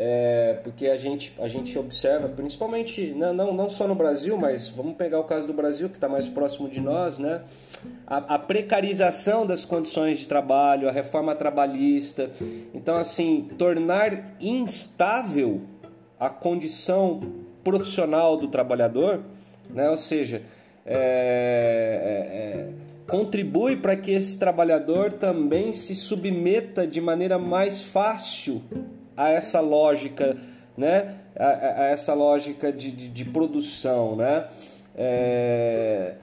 é, porque a gente a gente observa, principalmente não, não não só no Brasil, mas vamos pegar o caso do Brasil que está mais próximo de nós, né? A, a precarização das condições de trabalho, a reforma trabalhista, então assim tornar instável a condição profissional do trabalhador, né? Ou seja, é, é, é, contribui para que esse trabalhador também se submeta de maneira mais fácil a essa lógica, né? A, a- essa lógica de, de, de produção, né? É,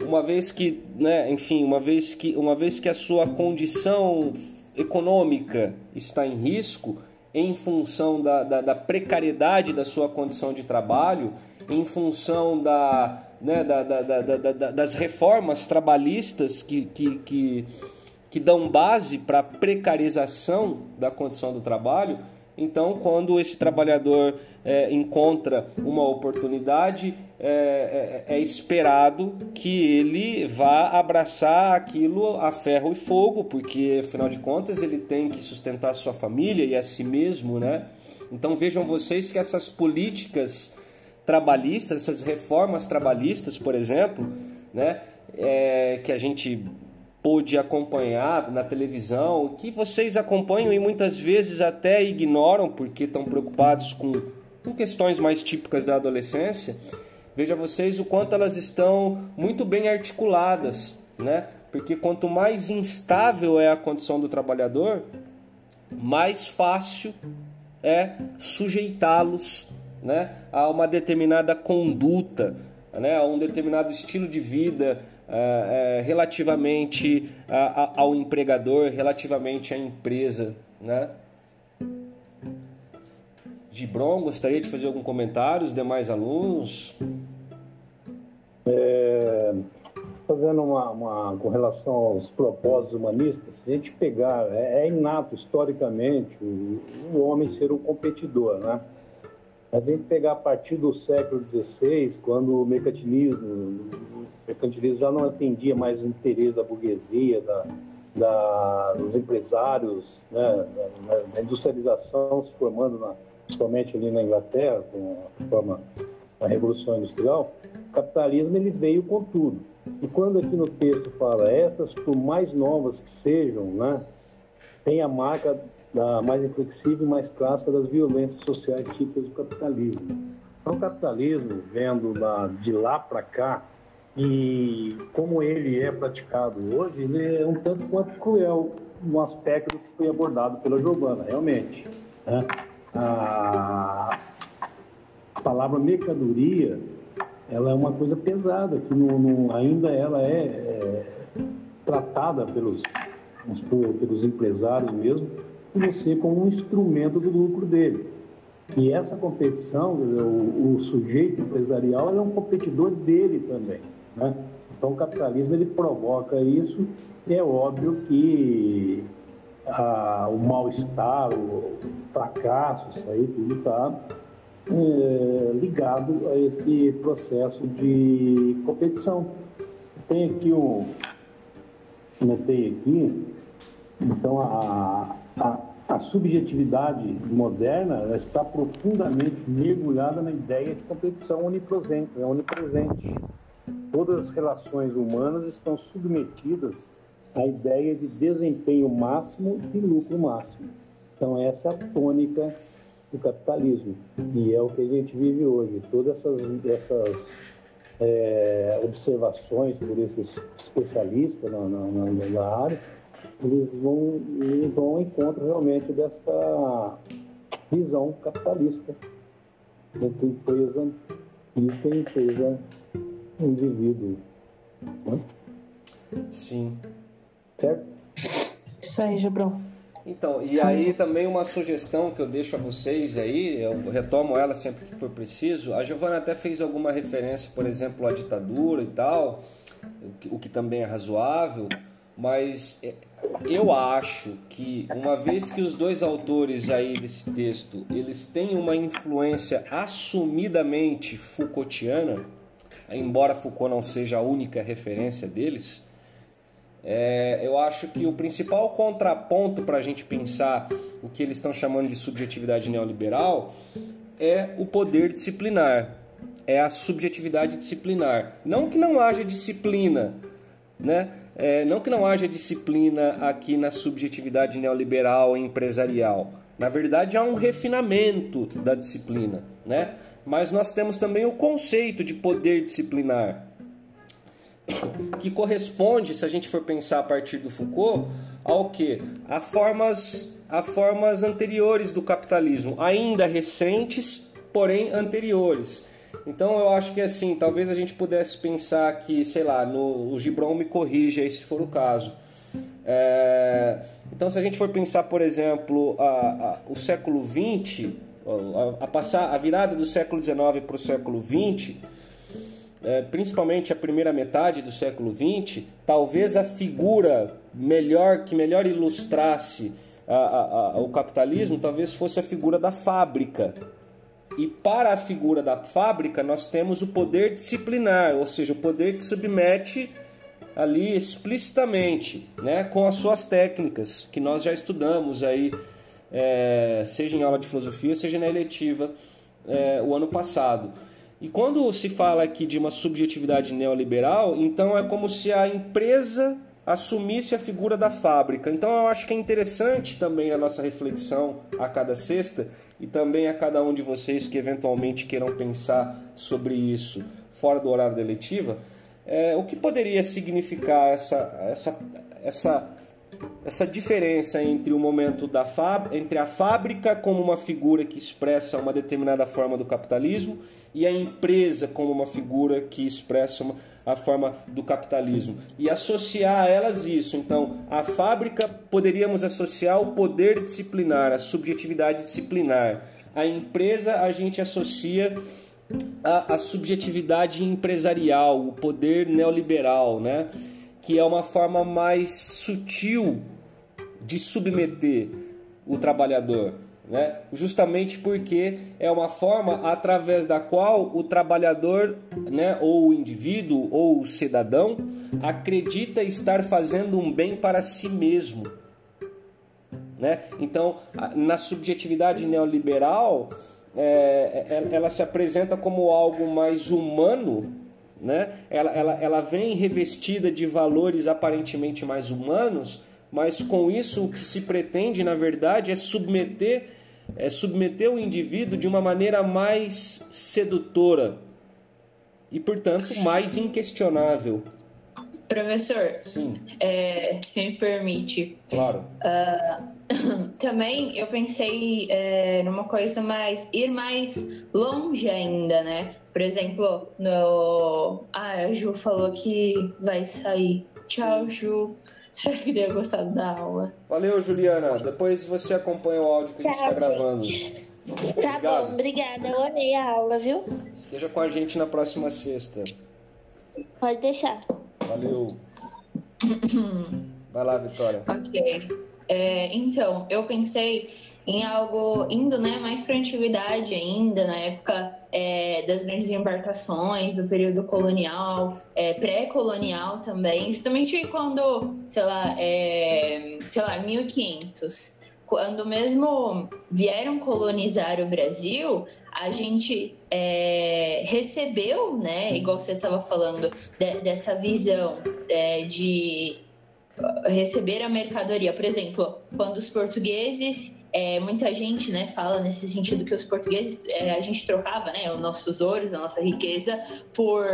uma vez que, né, enfim, uma vez que, uma vez que a sua condição econômica está em risco, em função da, da, da precariedade da sua condição de trabalho, em função da, né, da, da, da, das reformas trabalhistas que, que, que, que dão base para a precarização da condição do trabalho. Então, quando esse trabalhador é, encontra uma oportunidade, é, é, é, esperado que ele vá abraçar aquilo a ferro e fogo, porque afinal de contas ele tem que sustentar a sua família e a si mesmo, né? Então vejam vocês que essas políticas trabalhistas, essas reformas trabalhistas, por exemplo, né, é, que a gente pôde acompanhar na televisão, que vocês acompanham e muitas vezes até ignoram porque estão preocupados com, com questões mais típicas da adolescência. Veja vocês o quanto elas estão muito bem articuladas, né? Porque quanto mais instável é a condição do trabalhador, mais fácil é sujeitá-los né, a uma determinada conduta, né, a um determinado estilo de vida é, relativamente a, a, ao empregador, relativamente à empresa. Né? Gibron, gostaria de fazer algum comentário, os demais alunos? É, fazendo uma, uma, com relação aos propósitos humanistas, se a gente pegar, é, é inato historicamente o, o homem ser um competidor, né? Mas a gente pegar a partir do século XVI, quando o mercantilismo, mercantilismo já não atendia mais os interesses da burguesia, da, da, dos empresários, né, da, da, industrialização se formando, na, principalmente ali na Inglaterra, com a forma da Revolução Industrial, o capitalismo ele veio com tudo. E quando aqui no texto fala, estas, por mais novas que sejam, né, tem a marca da mais inflexível mais clássica das violências sociais típicas do capitalismo. Então, o capitalismo, vendo lá, de lá para cá, e como ele é praticado hoje, ele é um tanto quanto cruel no aspecto que foi abordado pela Giovana, realmente. Né? A, a palavra mercadoria, ela é uma coisa pesada, que ainda ela é, é tratada pelos, pelos empresários mesmo, você como um instrumento do lucro dele. E essa competição, o, o sujeito empresarial é um competidor dele também. Né? Então o capitalismo ele provoca isso e é óbvio que a, o mal-estar, o fracasso, isso aí tudo está é, ligado a esse processo de competição. Tem aqui um, notei aqui, então a, a, a subjetividade moderna está profundamente mergulhada na ideia de competição onipresente. É onipresente. Todas as relações humanas estão submetidas à ideia de desempenho máximo e lucro máximo. Então, essa é a tônica do capitalismo. E é o que a gente vive hoje. Todas essas, essas é, observações por esses especialistas na, na, na área eles vão, eles vão ao encontro realmente desta visão capitalista entre empresa física e empresa indivíduo. Né? Sim. Certo? Isso aí, Gibrão. Então, e aí também uma sugestão que eu deixo a vocês aí, eu retomo ela sempre que for preciso. A Giovana até fez alguma referência, por exemplo, à ditadura e tal, o que também é razoável. Mas é, eu acho que uma vez que os dois autores aí desse texto eles têm uma influência assumidamente Foucaultiana, embora Foucault não seja a única referência deles, é, eu acho que o principal contraponto para a gente pensar o que eles estão chamando de subjetividade neoliberal é o poder disciplinar, é a subjetividade disciplinar. Não que não haja disciplina, né? É, não que não haja disciplina aqui na subjetividade neoliberal empresarial. Na verdade, há um refinamento da disciplina, né? Mas nós temos também o conceito de poder disciplinar, que corresponde, se a gente for pensar a partir do Foucault, ao que? A formas, a formas anteriores do capitalismo, ainda recentes, porém anteriores. Então eu acho que assim, talvez a gente pudesse pensar que, sei lá, no, o Gibron me corrija se for o caso. É, Então, se a gente for pensar, por exemplo, a, a, o século XX, a, a, passar, a virada do século XIX para o século XX, é, principalmente a primeira metade do século XX, talvez a figura melhor que melhor ilustrasse o capitalismo, talvez fosse a figura da fábrica. E para a figura da fábrica, nós temos o poder disciplinar, ou seja, o poder que submete ali explicitamente, né, com as suas técnicas, que nós já estudamos aí, é, seja em aula de filosofia, seja na eletiva, é, o ano passado. E quando se fala aqui de uma subjetividade neoliberal, então é como se a empresa assumisse a figura da fábrica. Então eu acho que é interessante também a nossa reflexão a cada sexta e também a cada um de vocês que eventualmente queiram pensar sobre isso fora do horário da eletiva, é, o que poderia significar essa, essa, essa, essa diferença entre o momento da fábrica, entre a fábrica como uma figura que expressa uma determinada forma do capitalismo e a empresa como uma figura que expressa uma, a forma do capitalismo e associar a elas isso. Então, a fábrica poderíamos associar o poder disciplinar, a subjetividade disciplinar. A empresa a gente associa a, a subjetividade empresarial, o poder neoliberal, né? Que é uma forma mais sutil de submeter o trabalhador né? justamente porque é uma forma através da qual o trabalhador, né, ou o indivíduo, ou o cidadão, acredita estar fazendo um bem para si mesmo. Né? Então, na subjetividade neoliberal, é, é, ela se apresenta como algo mais humano, né? ela, ela, ela vem revestida de valores aparentemente mais humanos, mas com isso o que se pretende, na verdade, é submeter, é submeter o indivíduo de uma maneira mais sedutora e, portanto, mais inquestionável. Professor, Sim. É, se me permite. Claro. Uh, também eu pensei é, numa coisa mais. ir mais longe ainda, né? Por exemplo, no. Ah, a Ju falou que vai sair. Tchau, Ju. Espero que tenha gostado da aula. Valeu, Juliana. Depois você acompanha o áudio que a gente está gravando. Tá Obrigado. bom, obrigada. Eu amei a aula, viu? Esteja com a gente na próxima sexta. Pode deixar. Valeu. Vai lá, Vitória. Ok. É, então, eu pensei em algo indo né, mais para a antiguidade ainda, na época é, das grandes embarcações, do período colonial, é, pré-colonial também, justamente quando, sei lá, é, sei lá, 1500, quando mesmo vieram colonizar o Brasil, a gente é, recebeu, né, igual você estava falando, de, dessa visão é, de receber a mercadoria. Por exemplo, quando os portugueses, é, muita gente né, fala nesse sentido que os portugueses, é, a gente trocava né, os nossos ouros, a nossa riqueza, por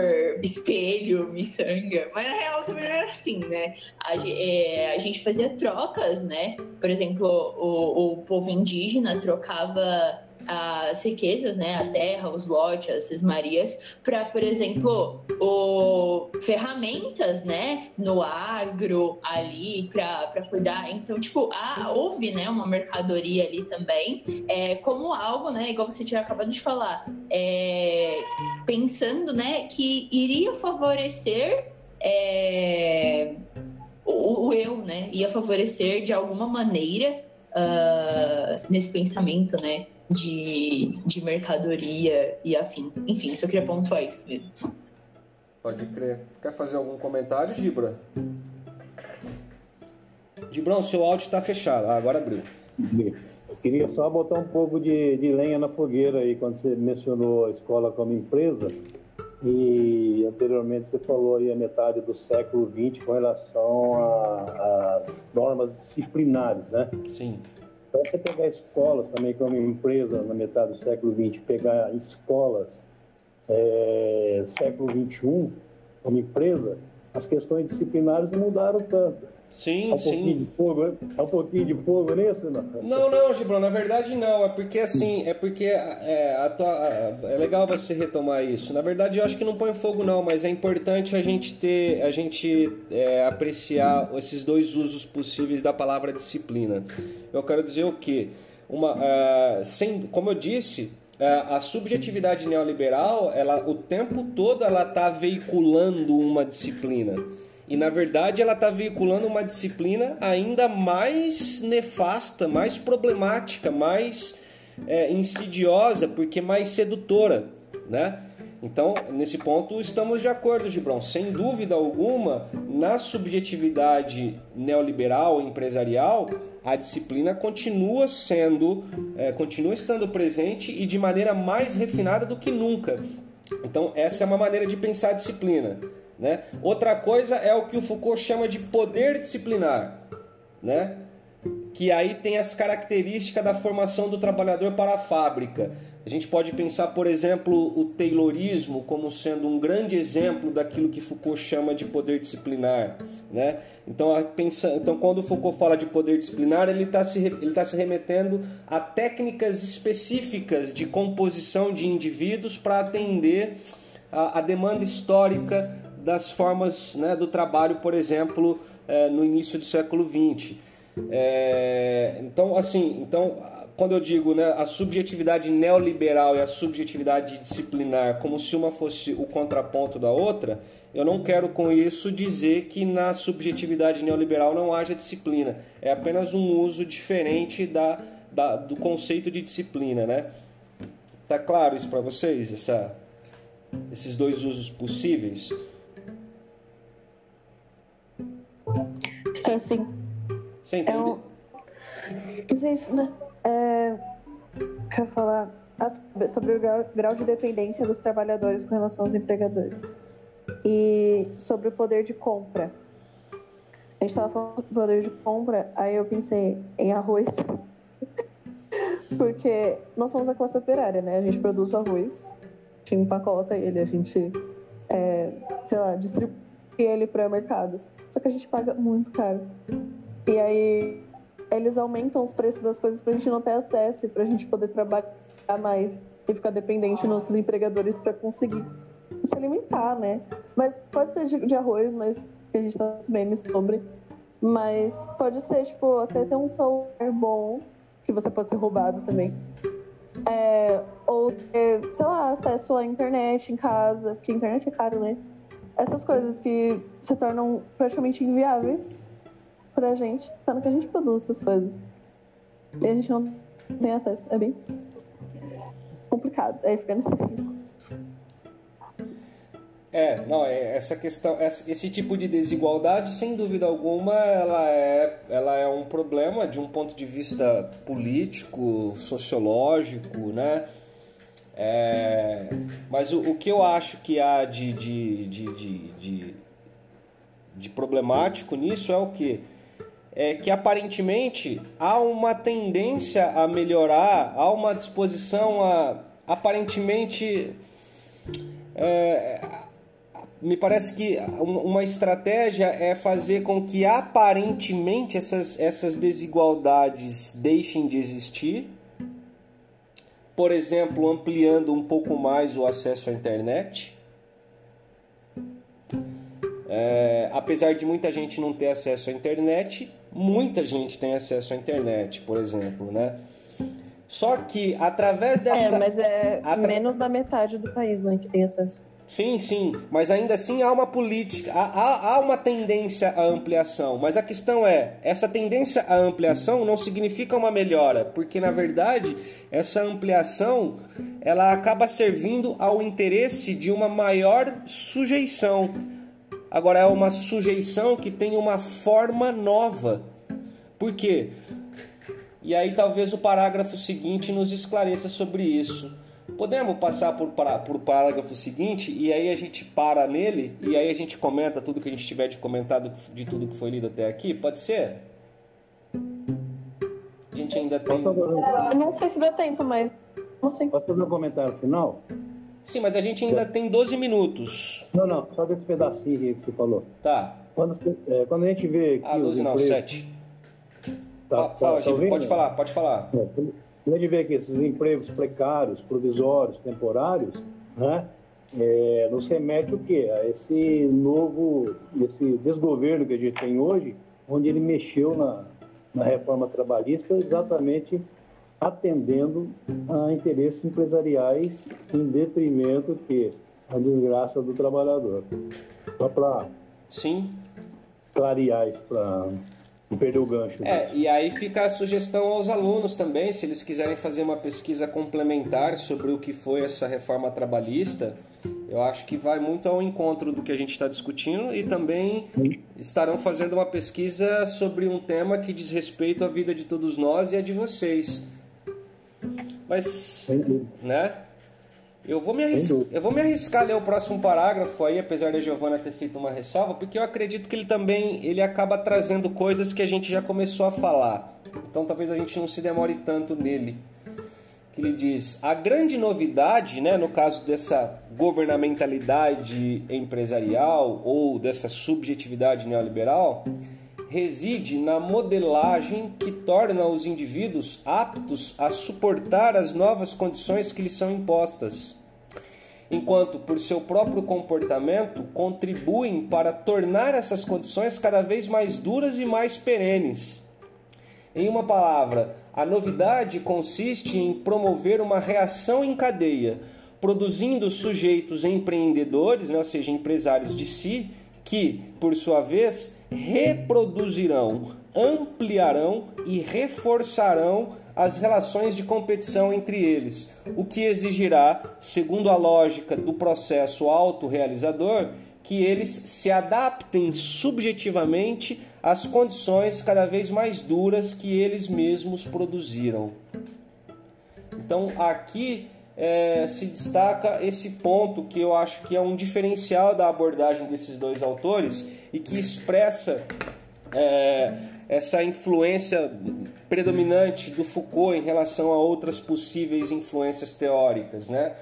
espelho, miçanga. Mas na real também não era assim, né? A, é, a gente fazia trocas, né? Por exemplo, o, o povo indígena trocava as riquezas, né, a terra, os lotes, as cismarias, para, por exemplo, o, ferramentas, né, no agro ali para cuidar. Então, tipo, há, houve, né, uma mercadoria ali também, é, como algo, né, igual você tinha acabado de falar, é, pensando, né, que iria favorecer é, o, o eu, né, ia favorecer de alguma maneira uh, nesse pensamento, né, de, de mercadoria e afim. Enfim, só queria pontuar isso mesmo. Pode crer. Quer fazer algum comentário, Gibra? Gibrão, seu áudio está fechado. Ah, agora abriu. Eu queria só botar um pouco de, de lenha na fogueira aí, quando você mencionou a escola como empresa. E anteriormente você falou aí a metade do século XX com relação às normas disciplinares, né? Sim. Então, você pegar escolas também como empresa na metade do século XX, pegar escolas é, século XXI como empresa, as questões disciplinares não mudaram tanto. Sim, É um pouquinho sim. de fogo, é um pouquinho de fogo nisso, não? Não, não, Gibrão, na verdade não. É porque assim, é porque é, a tua- é legal você retomar isso. Na verdade, eu acho que não põe fogo não, mas é importante a gente ter, a gente é, apreciar esses dois usos possíveis da palavra disciplina. Eu quero dizer o quê? Uma, é, sem, como eu disse, é, a subjetividade neoliberal, ela o tempo todo ela está veiculando uma disciplina. E na verdade ela está veiculando uma disciplina ainda mais nefasta, mais problemática, mais é, insidiosa, porque mais sedutora, né? Então, nesse ponto, estamos de acordo, Gibrão. Sem dúvida alguma, na subjetividade neoliberal empresarial, a disciplina continua sendo, é, continua estando presente e de maneira mais refinada do que nunca. Então, essa é uma maneira de pensar a disciplina. Né? Outra coisa é o que o Foucault chama de poder disciplinar, né? que aí tem as características da formação do trabalhador para a fábrica. A gente pode pensar, por exemplo, o Taylorismo como sendo um grande exemplo daquilo que Foucault chama de poder disciplinar. Né? Então, a pensa... então, quando Foucault fala de poder disciplinar, ele está se, tá se remetendo a técnicas específicas de composição de indivíduos para atender a, a demanda histórica das formas né, do trabalho, por exemplo, eh, no início do século XX. É, então, assim, então, quando eu digo né, a subjetividade neoliberal e a subjetividade disciplinar como se uma fosse o contraponto da outra, eu não quero com isso dizer que na subjetividade neoliberal não haja disciplina. É apenas um uso diferente da, da- do conceito de disciplina, né? Tá claro isso para vocês? Essa, esses dois usos possíveis? Está assim. Você É entendeu? um... Gente, né? É... Quero falar sobre o grau, grau de dependência dos trabalhadores com relação aos empregadores. E sobre o poder de compra. A gente estava falando do poder de compra, aí eu pensei em arroz. Porque nós somos a classe operária, né? A gente produz o arroz, a gente empacota ele, a gente, é, sei lá, distribui ele para mercados. Só que a gente paga muito caro. E aí eles aumentam os preços das coisas pra gente não ter acesso e pra gente poder trabalhar mais e ficar dependente nos nossos empregadores pra conseguir se alimentar, né? Mas pode ser de, de arroz, mas a gente tá bem sobre. Mas pode ser, tipo, até ter um celular bom, que você pode ser roubado também. É, ou ter, sei lá, acesso à internet em casa, porque a internet é caro, né? Essas coisas que se tornam praticamente inviáveis pra gente, sendo que a gente produz essas coisas. E a gente não tem acesso. É bem complicado. Aí fica nesse ciclo. É, não, é, essa questão, esse tipo de desigualdade, sem dúvida alguma, ela é, ela é um problema de um ponto de vista político, sociológico, né? É, mas o, o que eu acho que há de, de, de, de, de, problemático nisso é o que? É que aparentemente há uma tendência a melhorar, há uma disposição a aparentemente é, me parece que um- uma estratégia é fazer com que aparentemente essas, essas desigualdades deixem de existir. Por exemplo, ampliando um pouco mais o acesso à internet. É, apesar de muita gente não ter acesso à internet, muita gente tem acesso à internet, por exemplo, né? Só que através dessa É, mas é Atra- menos da metade do país, né, que tem acesso. Sim, sim, mas ainda assim há uma política, há, há, há uma tendência à ampliação. Mas a questão é, essa tendência à ampliação não significa uma melhora, porque na verdade essa ampliação ela acaba servindo ao interesse de uma maior sujeição. Agora é uma sujeição que tem uma forma nova. Por quê? E aí talvez o parágrafo seguinte nos esclareça sobre isso. Podemos passar por, para, por parágrafo seguinte e aí a gente para nele e aí a gente comenta tudo que a gente tiver de comentado de tudo que foi lido até aqui? Pode ser? A gente ainda tem. Posso fazer, um- Eu não sei se dá tempo, mas não sei. posso fazer um comentário final? Sim, mas a gente ainda tem 12 minutos. Não, não, só desse pedacinho aí que você falou. Tá. Quando, é, quando a gente vê aqui Ah, os 12 não, empregos- 7. Tá, Fala, tá, fala, tá ouvindo? pode falar, pode falar. É, Quando a gente vê que esses empregos precários, provisórios, temporários, né, é, nos remete o quê? A esse novo, esse desgoverno que a gente tem hoje, onde ele mexeu na, na reforma trabalhista exatamente atendendo a interesses empresariais em detrimento que a desgraça do trabalhador. Só para Sim. clarear isso, para não perder o gancho. É, e aí fica a sugestão aos alunos também, se eles quiserem fazer uma pesquisa complementar sobre o que foi essa reforma trabalhista, eu acho que vai muito ao encontro do que a gente está discutindo e também estarão fazendo uma pesquisa sobre um tema que diz respeito à vida de todos nós e a de vocês. Mas, né? Eu vou, me Sem arris... dúvida. eu vou me arriscar a ler o próximo parágrafo aí, apesar da Giovana ter feito uma ressalva, porque eu acredito que ele também ele acaba trazendo coisas que a gente já começou a falar. Então talvez a gente não se demore tanto nele. Que ele diz: a grande novidade, né, no caso dessa governamentalidade empresarial ou dessa subjetividade neoliberal, reside na modelagem que torna os indivíduos aptos a suportar as novas condições que lhes são impostas, enquanto, por seu próprio comportamento, contribuem para tornar essas condições cada vez mais duras e mais perenes. Em uma palavra, a novidade consiste em promover uma reação em cadeia, produzindo sujeitos empreendedores, né, ou seja, empresários de si, que, por sua vez, reproduzirão, ampliarão e reforçarão as relações de competição entre eles, o que exigirá, segundo a lógica do processo autorrealizador, que eles se adaptem subjetivamente às condições cada vez mais duras que eles mesmos produziram. Então aqui é, se destaca esse ponto que eu acho que é um diferencial da abordagem desses dois autores e que expressa é, essa influência predominante do Foucault em relação a outras possíveis influências teóricas, né?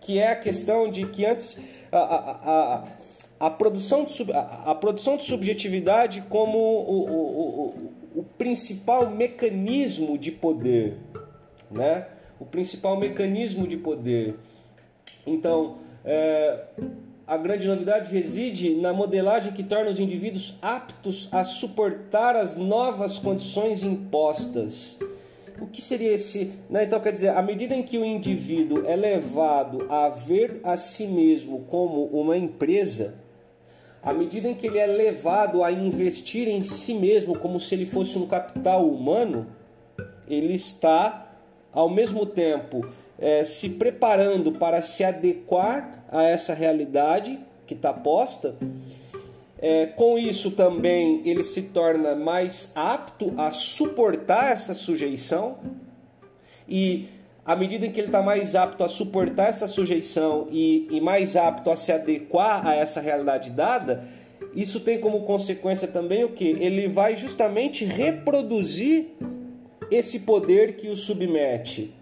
Que é a questão de que antes a, a, a, a produção de sub, a, a produção de subjetividade como o, o, o, o principal mecanismo de poder, né? O principal mecanismo de poder. Então, é, a grande novidade reside na modelagem que torna os indivíduos aptos a suportar as novas condições impostas. O que seria esse? Né? Então, quer dizer, à medida em que o indivíduo é levado a ver a si mesmo como uma empresa, à medida em que ele é levado a investir em si mesmo como se ele fosse um capital humano, ele está, ao mesmo tempo, é, se preparando para se adequar a essa realidade que está posta. É, com isso também ele se torna mais apto a suportar essa sujeição e à medida em que ele está mais apto a suportar essa sujeição e, e mais apto a se adequar a essa realidade dada, isso tem como consequência também o que? Ele vai justamente reproduzir esse poder que o submete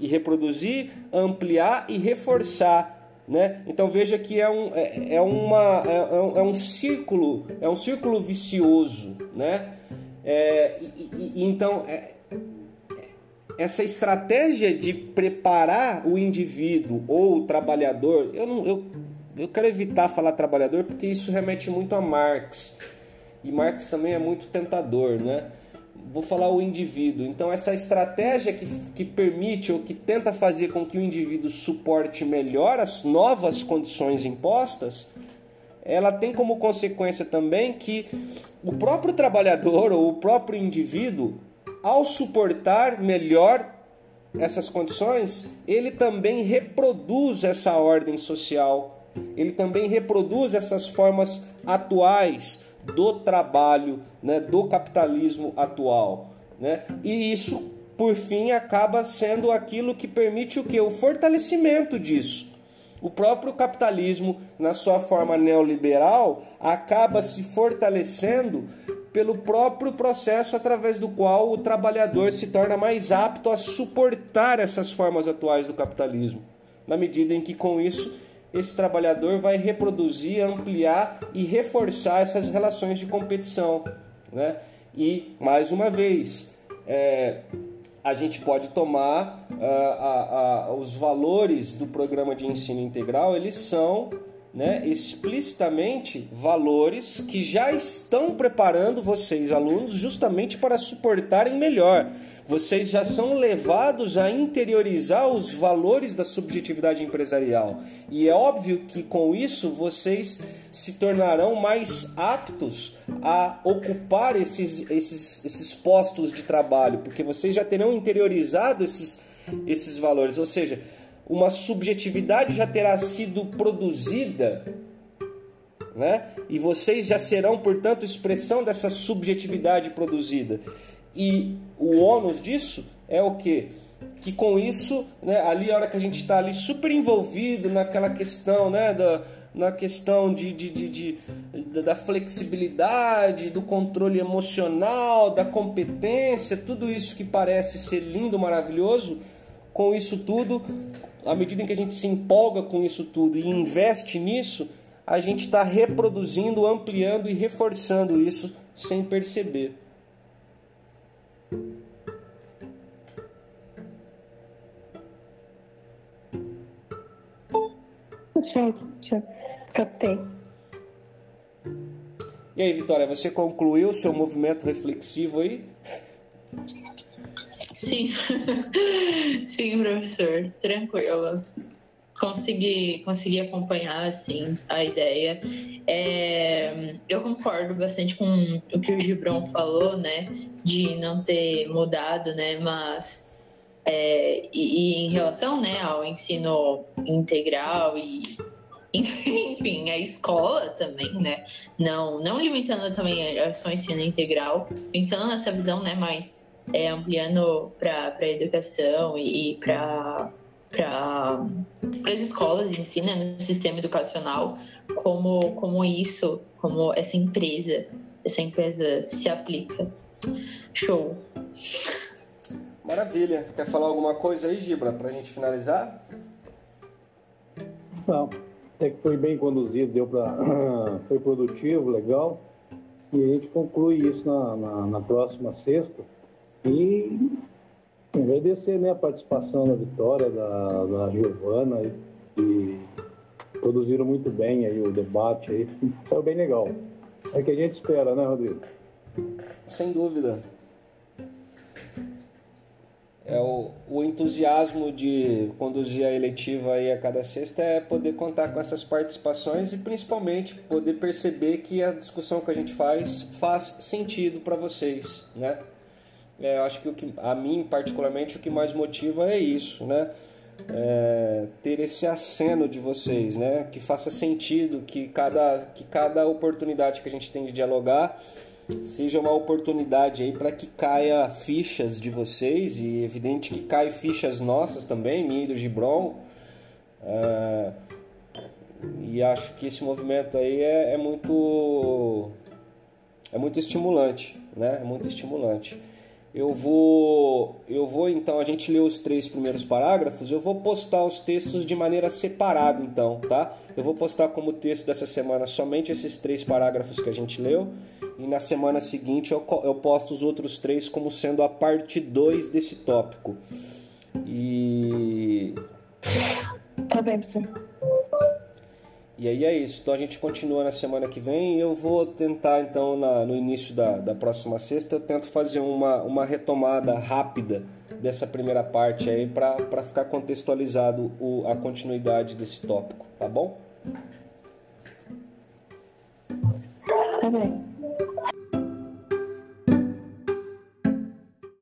e reproduzir, ampliar e reforçar. Né? Então veja que é um, é, é uma, é, é um- é círculo, é um círculo vicioso. Né? É, e, e- então é- essa estratégia de preparar o indivíduo ou o trabalhador, eu, não, eu, eu quero evitar falar trabalhador porque isso remete muito a Marx. E Marx também é muito tentador, né? Vou falar o indivíduo. Então, essa estratégia que, que permite ou que tenta fazer com que o indivíduo suporte melhor as novas condições impostas, ela tem como consequência também que o próprio trabalhador ou o próprio indivíduo, ao suportar melhor essas condições, ele também reproduz essa ordem social, ele também reproduz essas formas atuais do trabalho, né, do capitalismo atual, né? E isso, por fim, acaba sendo aquilo que permite o que o fortalecimento disso. O próprio capitalismo, na sua forma neoliberal, acaba se fortalecendo pelo próprio processo através do qual o trabalhador se torna mais apto a suportar essas formas atuais do capitalismo. na medida em que com isso esse trabalhador vai reproduzir, ampliar e reforçar essas relações de competição. Né? E, mais uma vez, é, a gente pode tomar uh, os valores do programa de ensino integral, eles são né, explicitamente valores que já estão preparando vocês, alunos, justamente para suportarem melhor vocês já são levados a interiorizar os valores da subjetividade empresarial. E é óbvio que com isso vocês se tornarão mais aptos a ocupar esses, esses, esses postos de trabalho, porque vocês já terão interiorizado esses, esses valores. Ou seja, uma subjetividade já terá sido produzida né? E vocês já serão, portanto, expressão dessa subjetividade produzida. E o ônus disso é o que? Que com isso, né, ali a hora que a gente está ali super envolvido naquela questão, né, da, na questão de, de, de, de, da flexibilidade, do controle emocional, da competência, tudo isso que parece ser lindo, maravilhoso, com isso tudo, à medida em que a gente se empolga com isso tudo e investe nisso, a gente está reproduzindo, ampliando e reforçando isso sem perceber. Captei. E aí, Vitória, você concluiu o seu movimento reflexivo aí? Sim, sim, professor, tranquilo. Consegui, consegui acompanhar assim a ideia. É, eu concordo bastante com o que o Gibron falou, né, de não ter mudado, né, mas é, e, e, em relação né, ao ensino integral e enfim, a escola também, né? Não, não limitando também a só ensino integral, pensando nessa visão, né, mais é, ampliando para a educação e, e para para as escolas de ensino, né, no sistema educacional, como, como isso, como essa empresa, essa empresa se aplica. Show. Maravilha. Quer falar alguma coisa aí, Gibra, para a gente finalizar? Não, até que foi bem conduzido, deu para foi produtivo, legal. E a gente conclui isso na, na, na próxima sexta. E agradecer né, a participação da Vitória, da, da Giovana, e, e produziram muito bem aí o debate aí. Foi bem legal. É o que a gente espera, né, Rodrigo? Sem dúvida é o, o entusiasmo de conduzir a eletiva aí a cada sexta é poder contar com essas participações e principalmente poder perceber que a discussão que a gente faz faz sentido para vocês, né? É, acho que, o que a mim particularmente o que mais motiva é isso, né? É, ter esse aceno de vocês, né? Que faça sentido, que cada, que cada oportunidade que a gente tem de dialogar seja uma oportunidade aí para que caia fichas de vocês e evidente que cai fichas nossas também, minha e do Gibron. Uh, e acho que esse movimento aí é, é, muito é muito estimulante, né? É muito estimulante. Eu vou eu vou então a gente leu os três primeiros parágrafos, eu vou postar os textos de maneira separada então, tá? Eu vou postar como texto dessa semana somente esses três parágrafos que a gente leu e na semana seguinte eu, eu posto os outros três como sendo a parte 2 desse tópico. E. Tá bem, professor. E aí é isso. Então a gente continua na semana que vem. Eu vou tentar, então, na, no início da, da próxima sexta, eu tento fazer uma, uma retomada rápida dessa primeira parte aí para ficar contextualizado o, a continuidade desse tópico, tá bom? Tá bem.